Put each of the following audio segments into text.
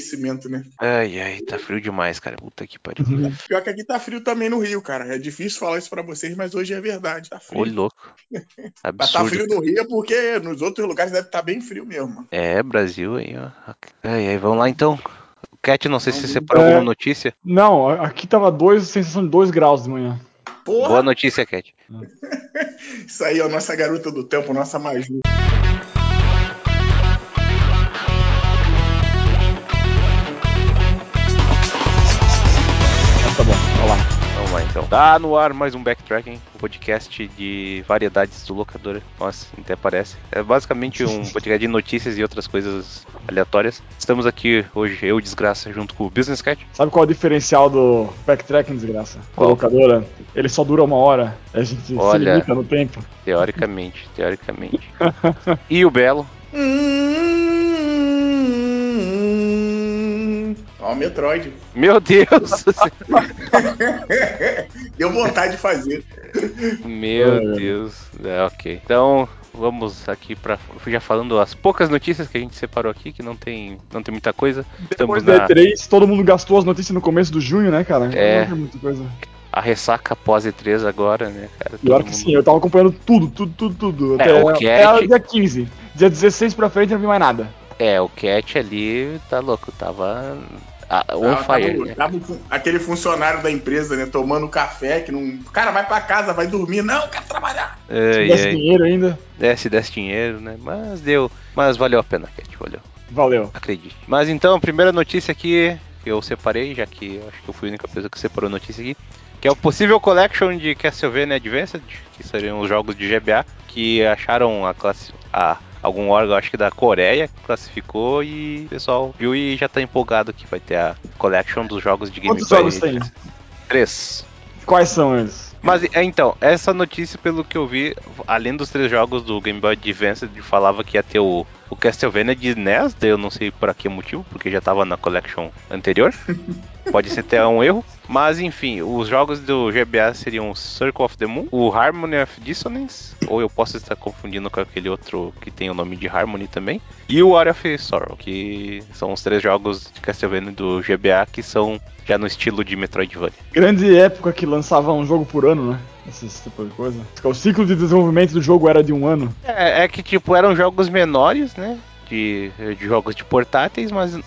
aquecimento, né? Ai, ai, tá frio demais, cara. Puta que pariu. Pior que aqui tá frio também no Rio, cara. É difícil falar isso pra vocês, mas hoje é verdade. Tá frio. Ô, louco. Mas tá Absurdo. frio no Rio é porque nos outros lugares deve estar bem frio mesmo. É, Brasil aí, ó. Ai, ai, vamos lá então. Cat, não sei se você separou É. alguma notícia. Não, aqui tava dois, sensação de 2 graus de manhã. Porra, Boa notícia, Cat. isso aí, ó, nossa garota do tempo, nossa Maju. Então. Tá no ar mais um Backtracking, um podcast de variedades do locador. Nossa, até parece. É basicamente um podcast de notícias e outras coisas aleatórias. Estamos aqui hoje, eu, Desgraça, junto com o Business Cat. Sabe qual é o diferencial do backtracking, desgraça? Qual? Colocadora? Ele só dura uma hora. A gente Olha. se limita no tempo. Teoricamente, teoricamente. e o Belo. Hum, Ó, o Metroid. Meu Deus! Deu vontade de fazer. Meu É. Deus. É, ok. Então, vamos aqui para já falando as poucas notícias que a gente separou aqui, que não tem, não tem muita coisa. Estamos Depois da na E3, todo mundo gastou as notícias no começo do junho, né, cara? É. Não tem muita coisa. a ressaca pós E3 agora, né, cara? Pior Todo que mundo- sim, eu tava acompanhando tudo, tudo, tudo, tudo. É, Até, o Cat- até dia 15. Dia 16 pra frente eu não vi mais nada. É, o Cat ali tá louco, tava ah, on Tava- fire. tava- né? tava aquele funcionário da empresa, né? Tomando café, que não. Cara, vai pra casa, vai dormir. Não, quero trabalhar. Se Ai, desse ai. dinheiro ainda, É, se desse dinheiro, né? Mas deu. Mas valeu a pena, Cat, valeu. valeu. Acredite. Mas então, a primeira notícia aqui que eu separei, já que acho que eu fui a única pessoa que separou a notícia aqui, que é o possível collection de Castlevania Advanced, que seriam os jogos de GBA, que acharam a classe. A, algum órgão, acho que da Coreia, que classificou e o pessoal viu e já tá empolgado que vai ter a collection dos jogos de Game Quantos Boy. jogos tem? Três. Quais são eles? Mas é, então, essa notícia, pelo que eu vi, além dos três jogos do Game Boy Advance, falava que ia ter o, o Castlevania de NES, daí eu não sei por que motivo, porque já tava na collection anterior. Pode ser até um erro. Mas enfim, os jogos do GBA seriam Circle of the Moon, o Harmony of Dissonance, ou eu posso estar confundindo com aquele outro que tem o nome de Harmony também, e o War of Sorrow, que são os três jogos de Castlevania do GBA que são já no estilo de Metroidvania. Grande época que lançava um jogo por ano, né? Esse tipo de coisa. O ciclo de desenvolvimento do jogo era de um ano. É, é que tipo, eram jogos menores, né? De, de jogos de portáteis, mas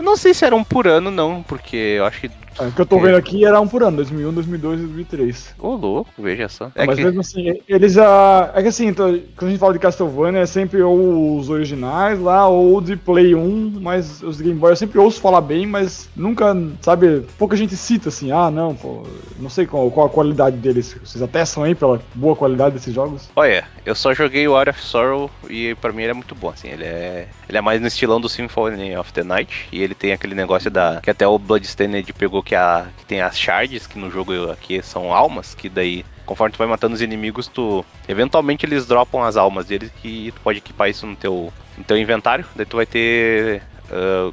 eu não sei se eram por ano, não, porque eu acho que. É, O que eu tô vendo aqui era um por ano, 2001, 2002 e 2003. Ô, louco, veja só. É Mas que, mesmo assim, eles já. É que assim, então, quando a gente fala de Castlevania, é sempre ou os originais lá, ou de Play 1, mas os Game Boy eu sempre ouço falar bem, mas nunca, sabe, pouca gente cita assim, ah não, pô, não sei qual, qual a qualidade deles. Vocês atestam aí pela boa qualidade desses jogos? olha, eu só joguei o War of Sorrow e pra mim ele é muito bom, assim. Ele é, ele é mais no estilão do Symphony of the Night. E ele tem aquele negócio da. Que até o Bloodstained pegou que, a, que tem as shards, que no jogo aqui são almas, que daí. Conforme tu vai matando os inimigos, tu. Eventualmente eles dropam as almas deles que tu pode equipar isso no teu, no teu inventário. Daí tu vai ter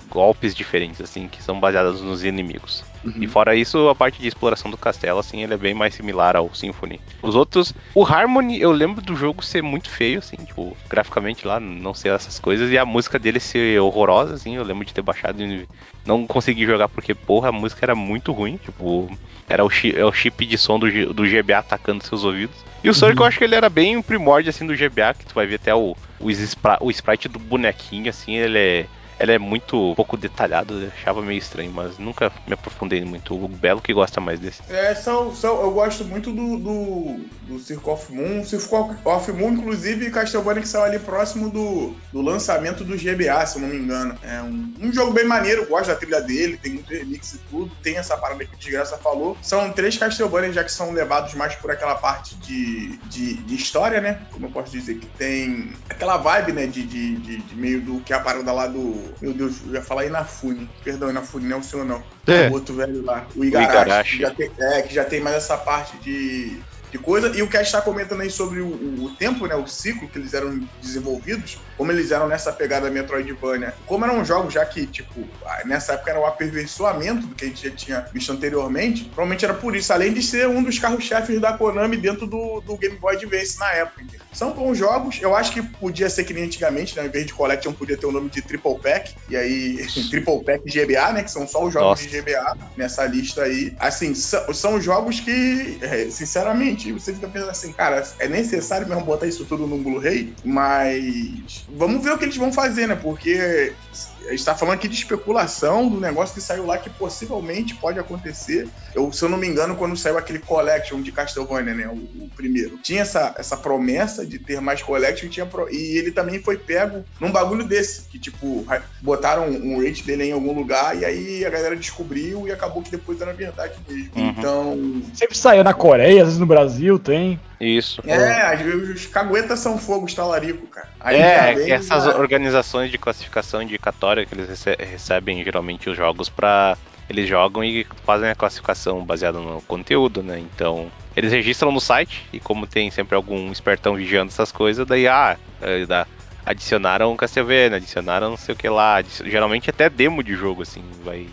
golpes diferentes, assim, que são baseados nos inimigos. E fora isso, a parte de exploração do castelo, assim, ele é bem mais similar ao Symphony. Os outros, o Harmony, eu lembro do jogo ser muito feio, assim, tipo, graficamente lá, não sei essas coisas, e a música dele ser horrorosa, assim, eu lembro de ter baixado e não consegui jogar porque, porra, a música era muito ruim, tipo, era o, chi- é o chip de som do, G- do GBA atacando seus ouvidos. E o Sonic, eu acho que ele era bem um primórdio, assim, do GBA, que tu vai ver até o, o, spra- o sprite do bonequinho, assim, ele é ele é muito pouco detalhado, eu achava meio estranho, mas nunca me aprofundei muito. O Belo que gosta mais desse. É, são, são, eu gosto muito do, do, do Circle of Moon. Circle of Moon, inclusive, Castlevania que saiu ali próximo do, do lançamento do GBA, se eu não me engano. É um, um jogo bem maneiro, gosto da trilha dele, tem muito remix e tudo. Tem essa parada que o Desgraça falou. São três Castlevania já que são levados mais por aquela parte de, de, de história, né? Como eu posso dizer, que tem aquela vibe, né? De, de, de, de meio do que é a parada lá do. Meu Deus, eu ia falar Inafune. Perdão, Inafune, não é o seu não. É. O outro velho lá. O Igarashi. Igarashi. que tem- é, que já tem mais essa parte de, de coisa. E o que a gente está comentando aí sobre o, o, tempo, né? O ciclo que eles eram desenvolvidos, como eles eram nessa pegada Metroidvania. Como eram jogos já que, tipo, nessa época era o aperfeiçoamento do que a gente já tinha visto anteriormente, provavelmente era por isso, além de ser um dos carros-chefes da Konami dentro do, do Game Boy Advance na época. São bons jogos, eu acho que podia ser que nem antigamente, né? Ao invés de Collection, podia ter o nome de Triple Pack, e aí, Triple Pack GBA, né? Que são só os jogos Nossa. de GBA nessa lista aí. Assim, são, são jogos que, é, sinceramente, você fica pensando assim, cara, é necessário mesmo botar isso tudo no Blu-ray, mas vamos ver o que eles vão fazer, né? Porque a gente tá falando aqui de especulação do negócio que saiu lá que possivelmente pode acontecer. Eu, se eu não me engano, quando saiu aquele Collection de Castlevania, né? O, o primeiro, tinha essa, essa promessa de ter mais Collection tinha pro... e ele também foi pego num bagulho desse, que tipo, botaram um rate dele em algum lugar e aí a galera descobriu e acabou que depois era verdade mesmo. Uhum. Então. Sempre saiu na Coreia, às vezes no Brasil tem. Isso. É, às vezes os caguetas são fogo estalarico, cara. Aí é, vem, essas cara... organizações de classificação indicatória que eles recebem geralmente os jogos para eles jogam e fazem a classificação baseada no conteúdo, né? Então, eles registram no site e como tem sempre algum espertão vigiando essas coisas, daí ah, é, dá, adicionaram Castlevania, adicionaram não sei o que lá, geralmente até demo de jogo, assim, vai,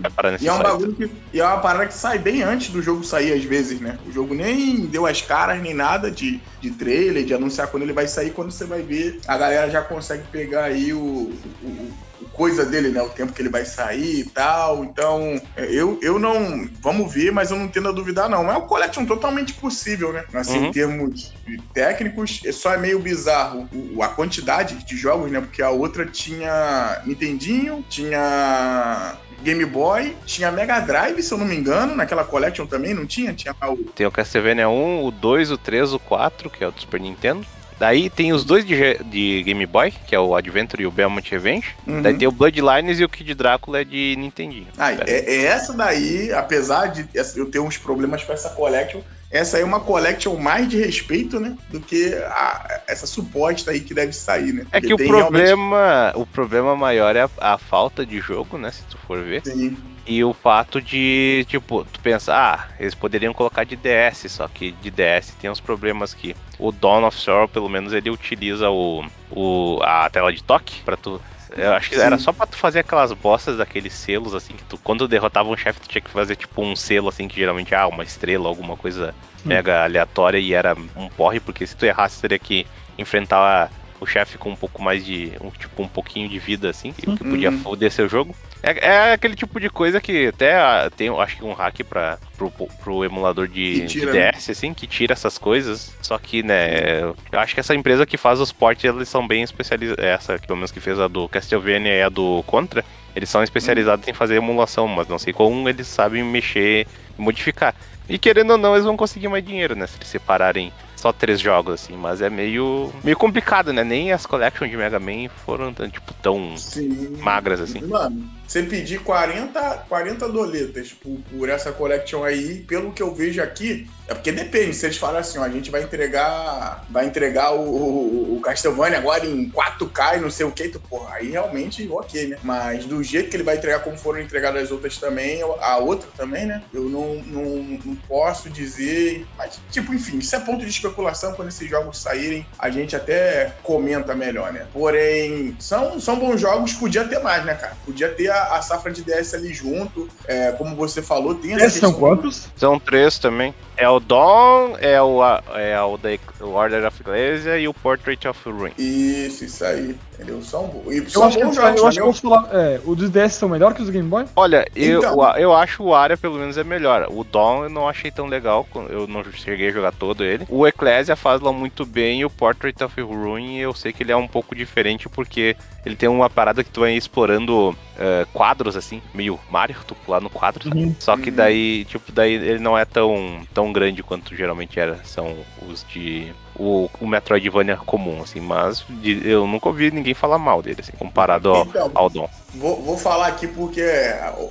vai parar nesse e é um bagulho que, E é uma parada que sai bem antes do jogo sair, às vezes, né? O jogo nem deu as caras, nem nada de, de trailer, de anunciar quando ele vai sair, quando você vai ver, a galera já consegue pegar aí o, o coisa dele, né? O tempo que ele vai sair e tal. Então, é, eu, eu não. Vamos ver, mas eu não tendo a duvidar, não. É um collection totalmente possível, né? Assim, uhum. em termos técnicos, é só é meio bizarro a quantidade de jogos, né? Porque a outra tinha Nintendinho, tinha Game Boy, tinha Mega Drive, se eu não me engano, naquela collection também, não tinha? Tinha o... Tem o Castlevania 1, o 2, o 3, o 4, que é o do Super Nintendo. Daí tem os dois de, de, Game Boy, que é o Adventure e o Belmont Revenge. Uhum. Daí tem o Bloodlines e o Kid Drácula de Nintendinho. Ah, é, é, essa daí, apesar de eu ter uns problemas com essa collection, essa aí é uma collection mais de respeito, né? Do que a, essa suposta aí que deve sair, né? É Porque é que o problema, realmente... o problema maior é a, a, falta de jogo, né? Se tu for ver. Sim. E o fato de, tipo, tu pensa, ah, eles poderiam colocar de DS, só que de DS tem uns problemas que o Dawn of Sorrow, pelo menos, ele utiliza o, o a tela de toque para tu eu acho que Sim. era só pra tu fazer aquelas bostas daqueles selos, assim, que tu, quando tu derrotava um chefe, tu tinha que fazer tipo um selo, assim, que geralmente, ah, uma estrela, alguma coisa mega aleatória e era um porre, porque se tu errasse, teria que enfrentar o chefe com um pouco mais de. Um, tipo, um pouquinho de vida, assim, que, que podia uhum. foder seu jogo. É, é, aquele tipo de coisa que até tem, acho que um hack pra, pro, pro emulador de, tira, de DS, né? assim, que tira essas coisas. Só que, né, eu acho que essa empresa que faz os ports, eles são bem especializados. Essa, pelo menos que fez a do Castlevania e a do Contra, eles são especializados uhum. em fazer emulação, mas não sei como eles sabem mexer e modificar. E querendo ou não, eles vão conseguir mais dinheiro, né? Se eles separarem só três jogos, assim, mas é meio, meio complicado, né? Nem as collections de Mega Man foram tipo, tão Sim. magras assim. Mano, você pedir 40, 40 doletas por, por essa collection aí, pelo que eu vejo aqui, é porque depende, se eles falarem assim, ó, a gente vai entregar vai entregar o, o, o Castlevania agora em 4K e não sei o que, então, porra, aí realmente ok, né? Mas do jeito que ele vai entregar, como foram entregadas as outras também, a outra também, né? Eu não, não, não posso dizer, mas tipo, enfim, isso é ponto de especulação, quando esses jogos saírem, a gente até comenta melhor, né? Porém, são, são bons jogos, podia ter mais, né, cara? Podia ter a, a safra de DS ali junto, é, como você falou, tem essa são quantos? São três também. É o Dawn, é o, é o, The, Order of Ecclesia e o Portrait of Ruin. Isso, isso aí. Entendeu? São, e eu acho que, jogos, eu acho que eu falar, é, os DS são melhores que os Game Boy? Olha, eu, então. eu acho o Aria pelo menos é melhor. O Dawn eu não achei tão legal, eu não cheguei a jogar todo ele. O Ecclesia faz lá muito bem e o Portrait of Ruin eu sei que ele é um pouco diferente porque ele tem uma parada que tu vai explorando uh, quadros assim, meio Mario, tu pular no quadro, uhum. Só que uhum. daí, tipo, daí ele não é tão, tão grande quanto geralmente era, são os de o, o Metroidvania comum, assim, mas de, eu nunca ouvi ninguém falar mal dele, assim, comparado ao, então, ao Dom. Vou, vou falar aqui porque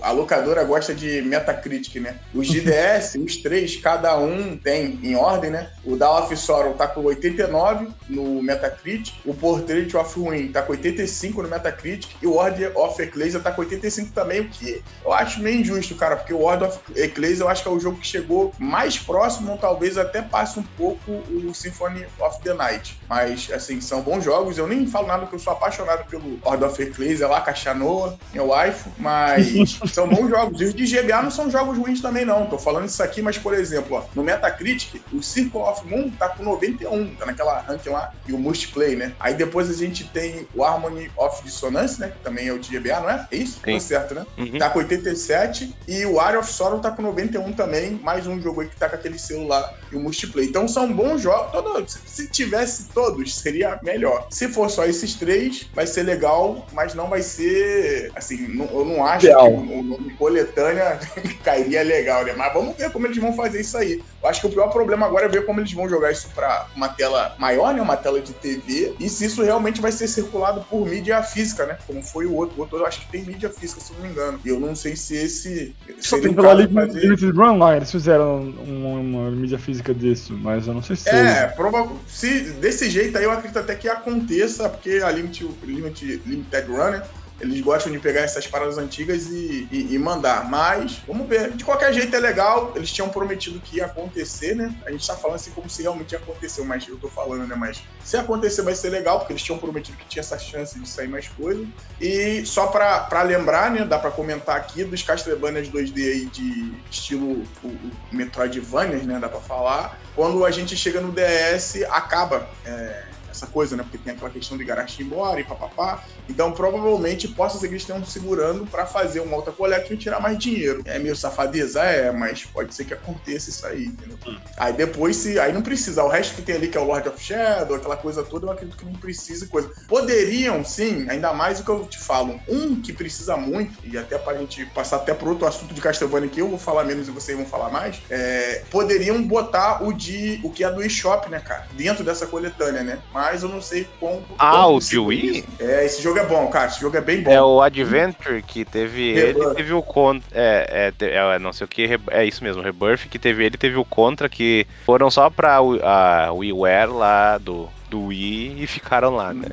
a, locadora gosta de Metacritic, né? Os GDS, os três, cada um tem em ordem, né? O Dawn of Sorrow tá com 89 no Metacritic, o Portrait of Ruin tá com 85 85 no Metacritic e o Order of Ecclesia tá com 85 também, o que eu acho meio injusto, cara, porque o Order of Ecclesia eu acho que é o jogo que chegou mais próximo, ou talvez até passe um pouco o Symphony of the Night. Mas, assim, são bons jogos. Eu nem falo nada que eu sou apaixonado pelo Order of Ecclesia lá, Cachanoa, meu waifu, mas são bons jogos. E os de GBA não são jogos ruins também, não. Tô falando isso aqui, mas, por exemplo, ó, no Metacritic, o Circle of Moon tá com 91, tá naquela ranking lá, e o Multiplay, né? Aí depois a gente tem o Harmony of Dissonance, né? Que também é o de GBA, não é? É isso? Sim. Tô certo, né? Uhum. Tá com 87 e o Area of Sorrow tá com 91 também, mais um jogo aí que tá com aquele selo lá e o multiplayer. Então são bons jogos. Todo, se tivesse todos, seria melhor. Se for só esses três, vai ser legal, mas não vai ser. Assim, não, eu não acho Ideal. que o nome coletânea cairia legal, né? Mas vamos ver como eles vão fazer isso aí. Eu acho que o pior problema agora é ver como eles vão jogar isso pra uma tela maior, né? Uma tela de TV. E se isso realmente vai ser circulado por mídia física, né? Como foi o outro. O outro eu acho que tem mídia física, se não me engano. E eu não sei se esse. Só tem pela Limited Run lá, eles fizeram uma, uma mídia física disso, mas eu não sei se. É, prova se desse jeito aí eu acredito até que aconteça, porque a Limited, Limited, Limited Run, né? Eles gostam de pegar essas paradas antigas e, e, e, mandar. Mas, vamos ver. De qualquer jeito é legal. Eles tinham prometido que ia acontecer, né? A gente tá falando assim como se realmente aconteceu, mas eu tô falando, né? Mas se acontecer vai ser legal, porque eles tinham prometido que tinha essa chance de sair mais coisa. E só pra, pra lembrar, né? Dá pra comentar aqui dos Castlevanias 2D aí de estilo o, o Metroidvania, né? Dá pra falar. Quando a gente chega no DS, acaba. É, essa coisa, né? Porque tem aquela questão de Garashi embora e papapá. Então, provavelmente, possa ser que eles estejam segurando para fazer uma outra collection e tirar mais dinheiro. É meio safadeza? É, mas pode ser que aconteça isso aí, entendeu? Hum. Aí depois, se. Aí não precisa. O resto que tem ali, que é o Lord of Shadow, aquela coisa toda, eu acredito que não precisa coisa. Poderiam, sim, ainda mais o que eu te falo. Um que precisa muito, e até pra gente passar até pro outro assunto de Castlevania que eu vou falar menos e vocês vão falar mais, é, poderiam botar o de. o que é do eShop, né, cara? Dentro dessa coletânea, né? Mas eu não sei como. Ah, o de Wii? É, esse jogo é bom, cara. Esse jogo é bem bom. É o Adventure que teve Rebirth. ele, teve o Contra. É, é, é, não sei o que, é isso mesmo, Rebirth que teve ele, teve o Contra que foram só pra a WiiWare lá do, do Wii e ficaram lá, né?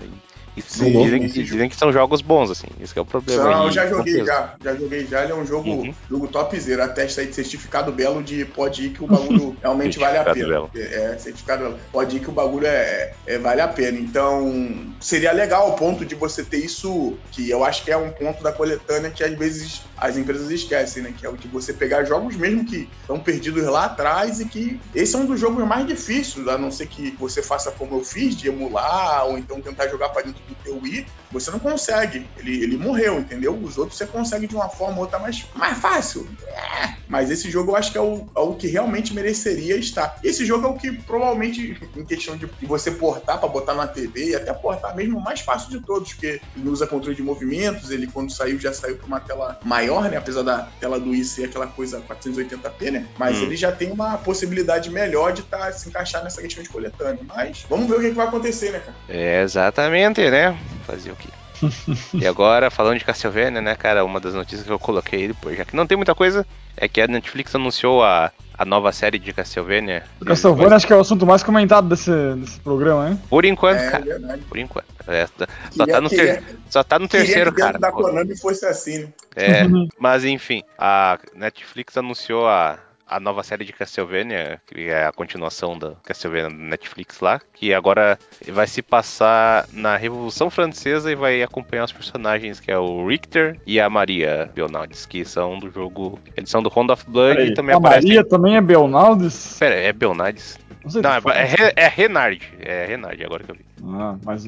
Sim, dizem, dizem, que são jogos bons, assim. Esse é o problema. Não, eu já joguei já. Já joguei já. Ele é um jogo, uhum. jogo topzera. A testa aí de certificado belo de pode ir que o bagulho realmente vale a pena. Belo. É, certificado Pode ir que o bagulho é, é, vale a pena. Então, seria legal o ponto de você ter isso, que eu acho que é um ponto da coletânea que às vezes as empresas esquecem, né? Que é o de você pegar jogos mesmo que estão perdidos lá atrás e que esse é um dos jogos mais difíceis, a não ser que você faça como eu fiz, de emular ou então tentar jogar para dentro do teu Wii, você não consegue. Ele, ele morreu, entendeu? Os outros você consegue de uma forma ou outra mais, mais fácil. É. Mas esse jogo eu acho que é o, é o que realmente mereceria estar. Esse jogo é o que provavelmente, em questão de, você portar para botar na TV e até portar mesmo, o mais fácil de todos, porque ele usa controle de movimentos, ele quando saiu já saiu para uma tela maior, né? Apesar da tela do ser aquela coisa 480p, né? Mas hum. ele já tem uma possibilidade melhor de tá, se encaixar nessa questão de coletânea. Mas vamos ver o que, que vai acontecer, né, cara? É, exatamente, né? Fazer o quê? e agora, falando de Castlevania, né, cara, uma das notícias que eu coloquei depois, já que não tem muita coisa, é que a Netflix anunciou a, a nova série de Castlevania. Castlevania acho que é o assunto mais comentado desse, desse programa, hein? Por enquanto, é, cara. É por enquanto. É, só, queria, tá no ter, só tá no terceiro, que cara. da Konami fosse assim, né? É, mas enfim, a Netflix anunciou a, a nova série de Castlevania, que é a continuação da Castlevania Netflix lá, que agora vai se passar na Revolução Francesa e vai acompanhar os personagens que é o Richter e a Maria Belnaldes, que são do jogo. Eles são do Round of Blood Peraí, e também a aparecem. Maria também é Belnaldes? Pera, é Belnaldes. Não, não é, é, é Renard. É Renard, agora que eu vi. Ah, mas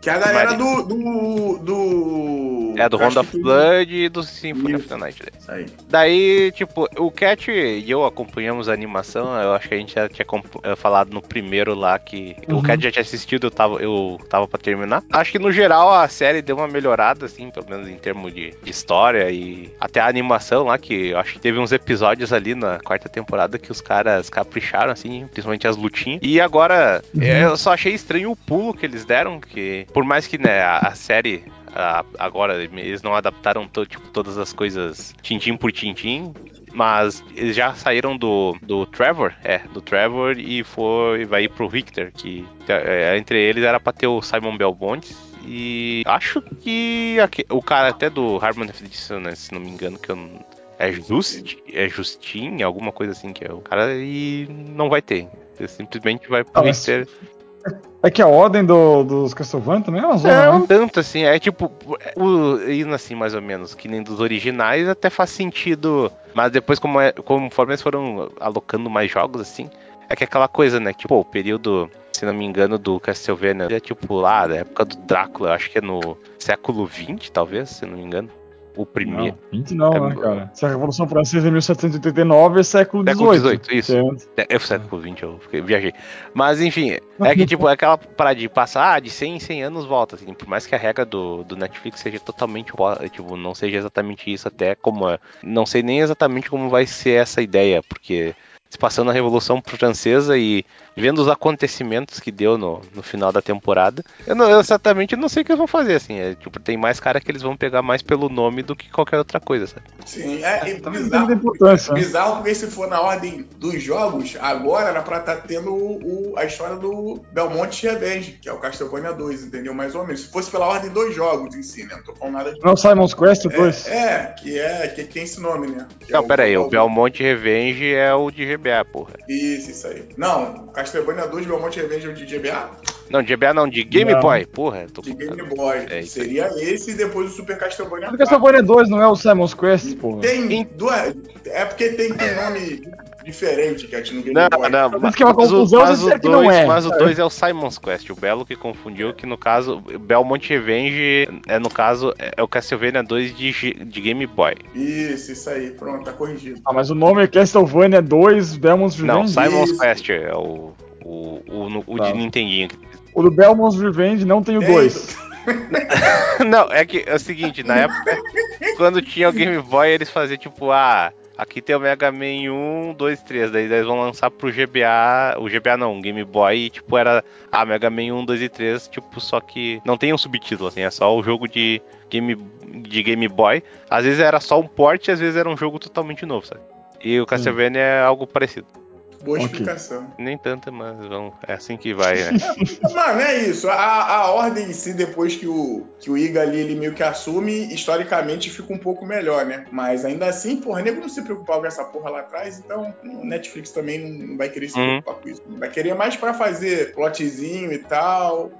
Que é a galera do, do, do. É, do Round of Blood e do Symphony of the Night. Daí. daí, tipo, o Cat e eu acompanhamos a animação. Eu acho que a gente já tinha eh, falado no primeiro lá que uhum. o Cat já tinha assistido, eu tava, eu tava pra terminar. Acho que no geral a série deu uma melhorada, assim, pelo menos em termos de, de história e até a animação lá, que eu acho que teve uns episódios ali na quarta temporada que os caras capricharam, assim, principalmente as lutinhas. E agora, uhum. eu só achei estranho o pulo que eles deram, que por mais que né, a, a série a, agora eles não adaptaram to, tipo, todas as coisas tintim por tintim, mas eles já saíram do, do Trevor, é, do Trevor e foi vai ir pro Richter, que é, entre eles era pra ter o Simon Belmont E acho que aqui, o cara até do Harmon of Dissonance, se não me engano, que eu é Just, é Justin, alguma coisa assim que é o cara e não vai ter. Ele simplesmente vai pro Ah, mas-. É que a ordem do- dos Castlevania também é uma zona, Não, né? tanto assim, é tipo, o, indo assim mais ou menos, que nem dos originais, até faz sentido. Mas depois, como é, conforme eles foram alocando mais jogos, assim, é que aquela coisa, né? Tipo, o período, se não me engano, do Castlevania é tipo lá, da época do Drácula, acho que é no século XX, talvez, se não me engano. O primeiro. Não, 20 não, É né, cara? Se a Revolução Francesa é 1789, é século Século XVIII. XVIII, isso. é. É, o século XX, eu fiquei- viajei. Mas enfim, é que tipo, é aquela parada de passar ah, de 100 em 100 anos volta, assim, por mais que a regra do, do Netflix seja totalmente, po- tipo, não seja exatamente isso até como é. Não sei nem exatamente como vai ser essa ideia, porque se passando a Revolução Francesa e vendo os acontecimentos que deu no, no final da temporada, eu, não, eu exatamente não sei o que eles vão fazer, assim, é, tipo, tem mais cara que eles vão pegar mais pelo nome do que qualquer outra coisa, sabe? Sim, é, tem bizarro, muita importância. né? bizarro porque se for na ordem dos jogos, agora era pra estar tendo o, o- a história do Belmonte Revenge, que é o Castlevania 2, entendeu? Mais ou menos. Se fosse pela ordem dos jogos em si, né? Não tô falando nada de. Não é o Simon's Quest 2? É, é, que é, que tem esse nome, né? Que é Não, pera aí, o o Belmonte Revenge é o de GBA, porra. Isso, isso aí. Não, Castlevania 2 Belmonte Revenge é de GBA? Não, de GBA não, de Game Não. Boy, porra. Tô De. Game Boy. É. Seria esse e depois o Super Castlevania 4. Castlevania 2 não é o Simon's Quest, porra. Tem duas. É porque tem, tem nome diferente, Cat, no Game Não, Boy. não, Mas que é uma mas o- confusão, mas você o que não dois- é. Mas o 2 é o Simon's Quest, o Belo que confundiu, que no caso, Belmont Revenge é no caso, é o Castlevania 2 de, de Game Boy. Isso, isso aí. Pronto, tá corrigido. Ah, mas o nome é Castlevania 2 Belmont's Não, Revenge? Simon's Isso. Quest é o, o, o, o Tá. de Nintendinho. O do Belmont's Revenge não tem o Tem. 2. Não, é que é o seguinte, na época, quando tinha o Game Boy, eles faziam tipo, ah, aqui tem o Mega Man 1, 2, 3, daí eles vão lançar pro GBA, o GBA não, o Game Boy, e tipo, era, ah, Mega Man 1, 2 e 3, tipo, só que não tem um subtítulo, assim, é só o jogo de Game, de Game Boy. Às vezes era só um port, às vezes era um jogo totalmente novo, sabe? E o Castlevania é algo parecido. Boa Ok. explicação. Nem tanto, mas vamos, é assim que vai, né? Mano, é isso. A, a ordem em si, depois que o, que o Iga ali ele meio que assume, historicamente fica um pouco melhor, né? Mas ainda assim, porra, nego não se preocupava com essa porra lá atrás, então o Netflix também não, não vai querer se Uhum. preocupar com isso. Vai querer mais pra fazer plotzinho e tal.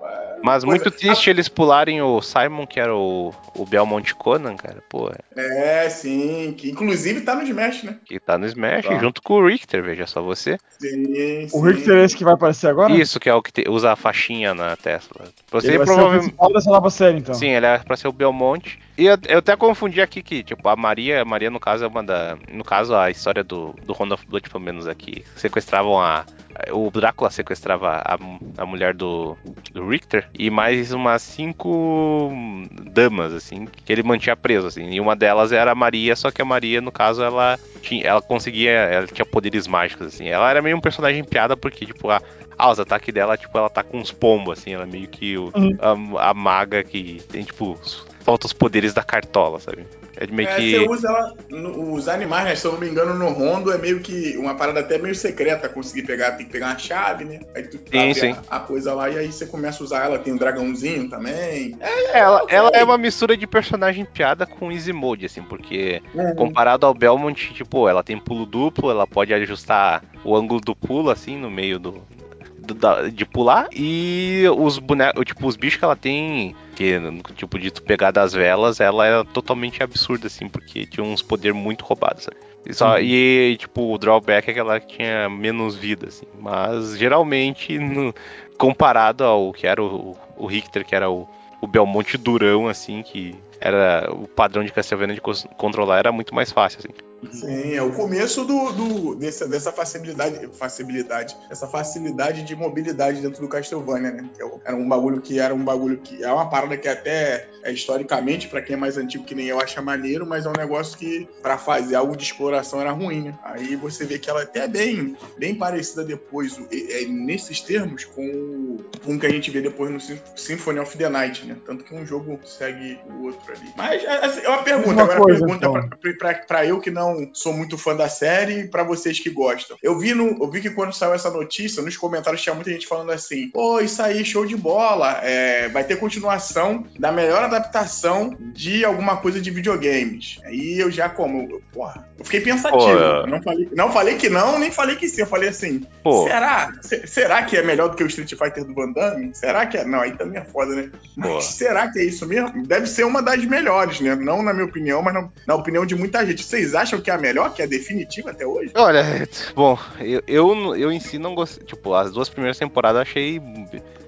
É, Mas coisa- muito triste eles pularem o Simon, que era o, o Belmont Conan, cara, pô, É, sim. Que inclusive tá no Smash, né? que tá no Smash, Tá. junto com o Richter, veja só você. Sim, O sim. Richter é esse que vai aparecer agora? Isso que é o que te- usa a faixinha na Tesla. Você Ele vai ser o provavelmente. principal dessa nova série, então. Sim, ele é pra ser o Belmonte. E eu, eu até confundi aqui que, tipo, a Maria, a Maria, no caso, é uma da. No caso, a história do, do of Blood, pelo menos aqui. Sequestravam a. O Drácula sequestrava a, a mulher do, do Richter e mais umas cinco damas, assim, que ele mantinha preso, assim. E uma delas era a Maria, só que a Maria, no caso, ela tinha, ela conseguia, ela tinha poderes mágicos, assim. Ela era meio um personagem piada porque, tipo, a, ah, os ataques dela, tipo, ela tá com uns pombos, assim, ela é meio que o, Uhum. a, a maga que tem, tipo, falta os poderes da cartola, sabe? É meio É, que. você usa ela, no- os animais, né, se eu não me engano, no Rondo é meio que uma parada até meio secreta conseguir pegar, tem que pegar uma chave, né? Aí tu Sim, abre sim. A, a coisa lá e aí você começa a usar ela, tem um dragãozinho também. É, Ela, ela é uma mistura de personagem piada com easy mode, assim, porque Uhum. comparado ao Belmont, tipo, ela tem pulo duplo, ela pode ajustar o ângulo do pulo, assim, no meio do. De pular e os bonecos, tipo, os bichos que ela tem, que tipo de tu pegar das velas, ela é totalmente absurda, assim, porque tinha uns poderes muito roubados, sabe? E, só, Uhum. e, tipo, o drawback é que ela tinha menos vida, assim. Mas geralmente, no- comparado ao que era o, o Richter, que era o, o Belmonte durão, assim, que era o padrão de Castlevania de controlar, era muito mais fácil, assim. Sim, é o começo do, do- dessa, dessa facilidade, facilidade, essa facilidade de mobilidade dentro do Castlevania, né? Que é era um bagulho que era um bagulho que é uma parada que até é, historicamente, pra quem é mais antigo que nem eu, acha maneiro, mas é um negócio que pra fazer algo de exploração era ruim, né? Aí você vê que ela até é bem, bem parecida depois, é, é, nesses termos, com o, que a gente vê depois no Sym- Symphony of the Night, né? Tanto que um jogo segue o outro ali. Mas, assim, é uma pergunta, Uma agora coisa, pergunta então. pra, pra, pra- pra eu que não não sou muito fã da série, para vocês que gostam. Eu vi, no, eu vi que quando saiu essa notícia, nos comentários tinha muita gente falando assim: pô, isso aí, show de bola. É, vai ter continuação da melhor adaptação de alguma coisa de videogames. Aí eu já, como, porra, eu fiquei pensativo. Não falei, não falei que não, nem falei que sim. Eu falei assim: Pô. será? será que é melhor do que o Street Fighter do Van Damme? Será que é? Não, aí também é foda, né? Mas será que é isso mesmo? Deve ser uma das melhores, né? Não na minha opinião, mas na, na opinião de muita gente. Vocês acham que é a melhor, que é a definitiva até hoje? Olha, bom, eu, eu, eu em si não gostei. Tipo, as duas primeiras temporadas eu achei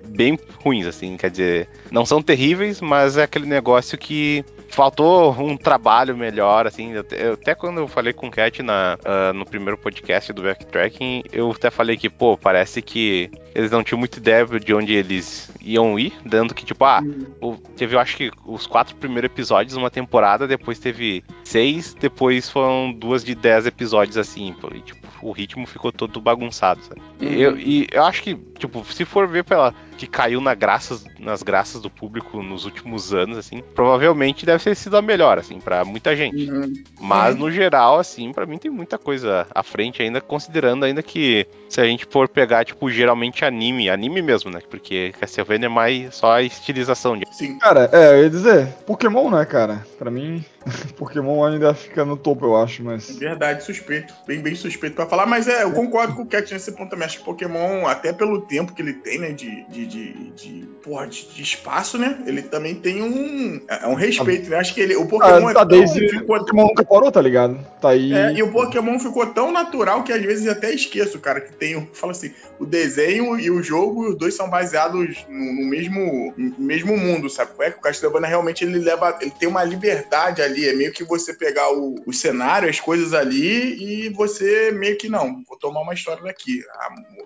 bem ruins, assim, quer dizer, não são terríveis, mas é aquele negócio que faltou um trabalho melhor, assim. Eu, até quando eu falei com o Cat na, uh, no primeiro podcast do Backtracking, eu até falei que, pô, parece que eles não tinham muita ideia de onde eles iam ir, dando que, tipo, ah, o, teve, eu acho que os quatro primeiros episódios uma temporada, depois teve seis, depois foram duas de dez episódios, assim, e, tipo, o ritmo ficou todo bagunçado, sabe? Uhum. E, eu, e eu acho que, tipo, se for ver pela que caiu na graças, nas graças do público nos últimos anos, assim, provavelmente deve ter sido a melhor, assim, para muita gente. Uhum. Mas, uhum. no geral, assim, para mim tem muita coisa à frente ainda, considerando ainda que se a gente for pegar, tipo, geralmente anime, anime mesmo, né? Porque Castlevania é mais só a estilização. De... Sim. Cara, é, eu ia dizer, Pokémon, né, cara? Pra mim, Pokémon ainda fica no topo, eu acho, mas. Verdade, suspeito. Bem, bem suspeito pra falar, mas é, eu concordo com o Cat nesse ponto também. Acho que Pokémon, até pelo tempo que ele tem, né, de, de, de, de porra, de, de, espaço, né, ele também tem um, é, é um respeito, né? Acho que ele, o Pokémon ah, tá é tão, desde ficou... O Pokémon nunca parou, tá ligado? Tá aí. É, e o Pokémon ficou tão natural que às vezes até esqueço, cara, que tem, fala assim, o desenho e o jogo, os dois são baseados no, no mesmo, no mesmo mundo, sabe? É que o Castlevania realmente ele leva, ele tem uma liberdade ali ali. É meio que você pegar o, o cenário, as coisas ali, e você meio que não, vou tomar uma história daqui.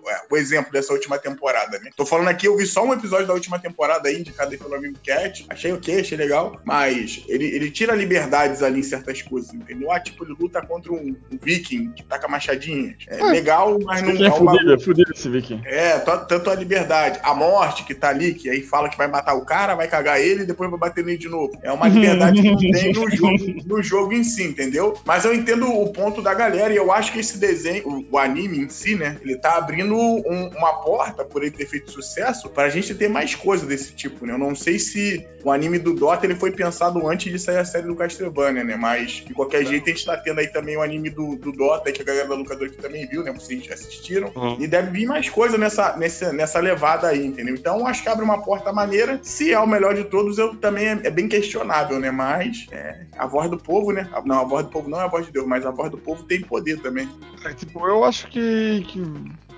É, o exemplo dessa última temporada, né? Tô falando aqui, eu vi só um episódio da última temporada aí, indicado aí pelo amigo Cat. Achei ok, achei legal. Mas ele, ele tira liberdades ali em certas coisas, entendeu? Ah, tipo, ele luta contra um, um viking que taca machadinhas. É, é legal, mas não é uma... fudido, é fudido esse viking. É, tanto a liberdade. A morte que tá ali, que aí fala que vai matar o cara, vai cagar ele e depois vai bater nele de novo. É uma liberdade que tem no jogo, no jogo em si, entendeu? Mas eu entendo o ponto da galera e eu acho que esse desenho, o, anime em si, né? Ele tá abrindo um, uma porta, por ele ter feito sucesso, pra gente ter mais coisa desse tipo, né? Eu não sei se o anime do Dota ele foi pensado antes de sair a série do Castlevania, né? Mas, de qualquer jeito, a gente tá tendo aí também o anime do, do Dota, que a galera da Lucadora aqui também viu, né? Vocês já assistiram. Uhum. E deve vir mais coisa nessa, nessa, nessa levada aí, entendeu? Então, acho que abre uma porta maneira. Se é o melhor de todos, eu também é, é bem questionável, né? Mas é, a voz do povo, né? Não, a voz do povo não é a voz de Deus, mas a voz do povo tem poder também. É, tipo, eu acho que, que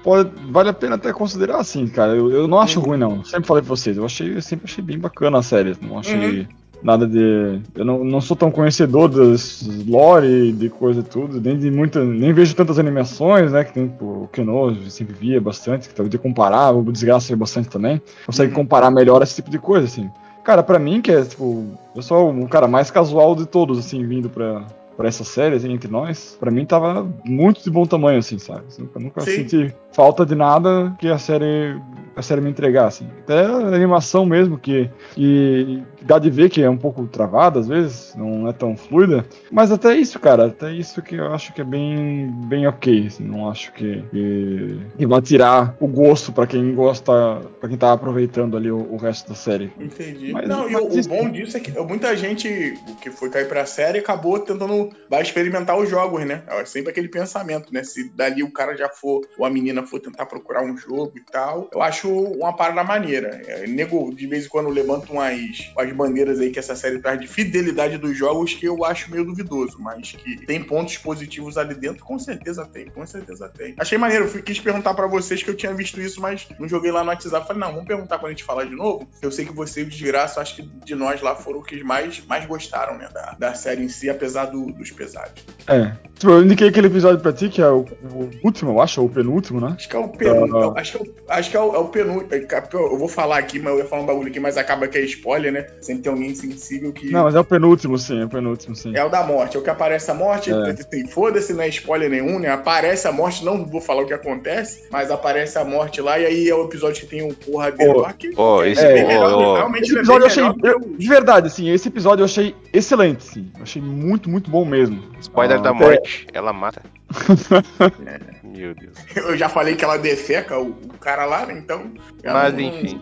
pode, vale a pena até considerar assim, cara. Eu, eu não acho uhum. ruim, não. Sempre falei pra vocês. Eu achei, eu sempre achei bem bacana a série. Não achei. Uhum. Nada de. Eu não, não sou tão conhecedor das lore, de coisa e tudo, nem de muita. Nem vejo tantas animações, né? Que tem tipo, o Keno, eu sempre via bastante, que talvez de comparar, o Desgraça bastante também. Consegue uhum. comparar melhor esse tipo de coisa, assim. Cara, pra mim, que é, tipo, eu sou o cara mais casual de todos, assim, vindo pra, pra essa série, assim, entre nós, pra mim tava muito de bom tamanho, assim, sabe? Eu nunca Sim. senti falta de nada que a série a série me entregar, assim. Até a animação mesmo, que, que dá de ver que é um pouco travada às vezes, não é tão fluida. Mas até isso, cara, até isso que eu acho que é bem, bem ok, assim. Não acho que, que, que vai tirar o gosto para quem gosta, para quem tá aproveitando ali o, o, resto da série. Entendi. Mas, não, mas e o, o, bom disso é que muita gente que foi cair pra série acabou tentando vai experimentar os jogos, né? É sempre aquele pensamento, né? Se dali o cara já for, ou a menina for tentar procurar um jogo e tal, eu acho uma parada maneira. É, nego, de vez em quando, levanta umas, umas bandeiras aí que essa série traz de fidelidade dos jogos que eu acho meio duvidoso, mas que tem pontos positivos ali dentro, com certeza tem, com certeza tem. Achei maneiro, eu quis perguntar para vocês que eu tinha visto isso, mas não joguei lá no WhatsApp. Falei, não, vamos perguntar quando a gente falar de novo. Eu sei que vocês, de graça, acho que de nós lá foram os que mais, mais gostaram, né, da, da série em si, apesar do, dos pesares. É. Tipo, eu indiquei aquele episódio pra ti, que é o, o último, eu acho, ou o penúltimo, né? Acho que é o penúltimo. Uh... Acho que é o, acho que é o, é o penúltimo. Eu vou falar aqui, mas eu ia falar um bagulho aqui, mas acaba que é spoiler, né? Sempre tem alguém sensível que. Não, mas é o penúltimo, sim, é o penúltimo, sim. É o da morte, é o que aparece a morte. É. Foda-se, não é spoiler nenhum, né? Aparece a morte, não vou falar o que acontece, mas aparece a morte lá, e aí é o episódio que tem um porra de oh, que, oh, esse é, melhor, oh, realmente esse é episódio eu achei. Eu, de verdade, assim, esse episódio eu achei excelente, sim. Eu achei muito, muito bom mesmo. Spoiler ah, da morte ela mata. Meu Deus. Eu já falei que ela defeca o, o cara lá, né? Então. Mas não- enfim.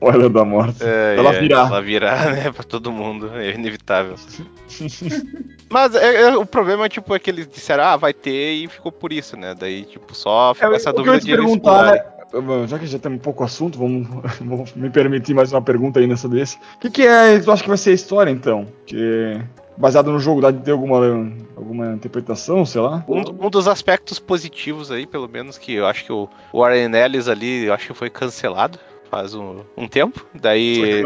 Olha da morte. É, Ela é, virar. Ela virar, né, pra todo mundo. É inevitável. Mas é, é, o problema, tipo, é que eles disseram, ah, vai ter e ficou por isso, né? Daí, tipo, só ficou É, essa dúvida de eles perguntar, explorarem. é, já que já tem um pouco assunto, vamos, vamos me permitir mais uma pergunta aí nessa desse. O que, que é, tu acha que vai ser a história então? Que baseado no jogo, dá de ter alguma, alguma interpretação, sei lá? Um, um dos aspectos positivos aí, pelo menos, que eu acho que o, o Warren Ellis ali, eu acho que foi cancelado faz um, um tempo. Daí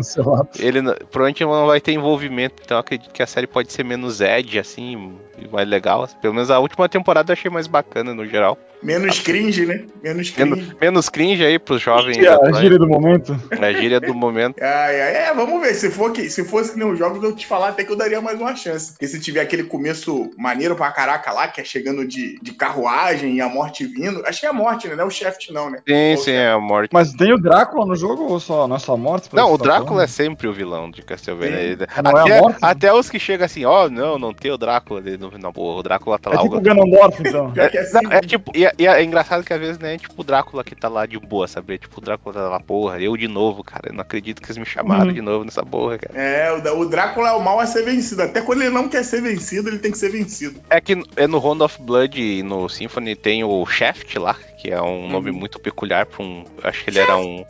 ele provavelmente não vai ter envolvimento, então eu acredito que a série pode ser menos Ed, assim, e mais legal. Pelo menos a última temporada eu achei mais bacana no geral. Menos cringe, né? Menos cringe. Menos, menos cringe aí pros jovens. Que é a gíria do momento. É a gíria do momento. Ai, ai, é, vamos ver. Se, for que, se fosse que nem os jogos, eu te falar até que eu daria mais uma chance. Porque se tiver aquele começo maneiro pra caraca lá, que é chegando de, de carruagem e a morte vindo. Acho que é a morte, né? Não é o Shaft, não, né? Sim, Ou sim, seja, é a morte. Mas tem o Drácula no jogo ou só, não é só a morte? Não, o Drácula é falando? sempre o vilão de Castlevania. Não é a até, morte? até os que chegam assim, ó, não, não tem o Drácula. Não, não, pô, o Drácula tá É lá. tipo o- Ganondorf, então. É Não, é tipo, e, é- e é engraçado que às vezes, né, é tipo o Drácula que tá lá de boa, sabe? É tipo o Drácula tá lá, porra, eu de novo, cara. Eu não acredito que eles me chamaram Uhum. de novo nessa porra, cara. É, o, o Drácula é o mal a ser vencido. Até quando ele não quer ser vencido, ele tem que ser vencido. É que é no Round of Blood e no Symphony tem o Shaft lá, que é um nome Uhum. muito peculiar pra um. Acho que ele era um.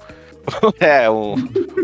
é, um,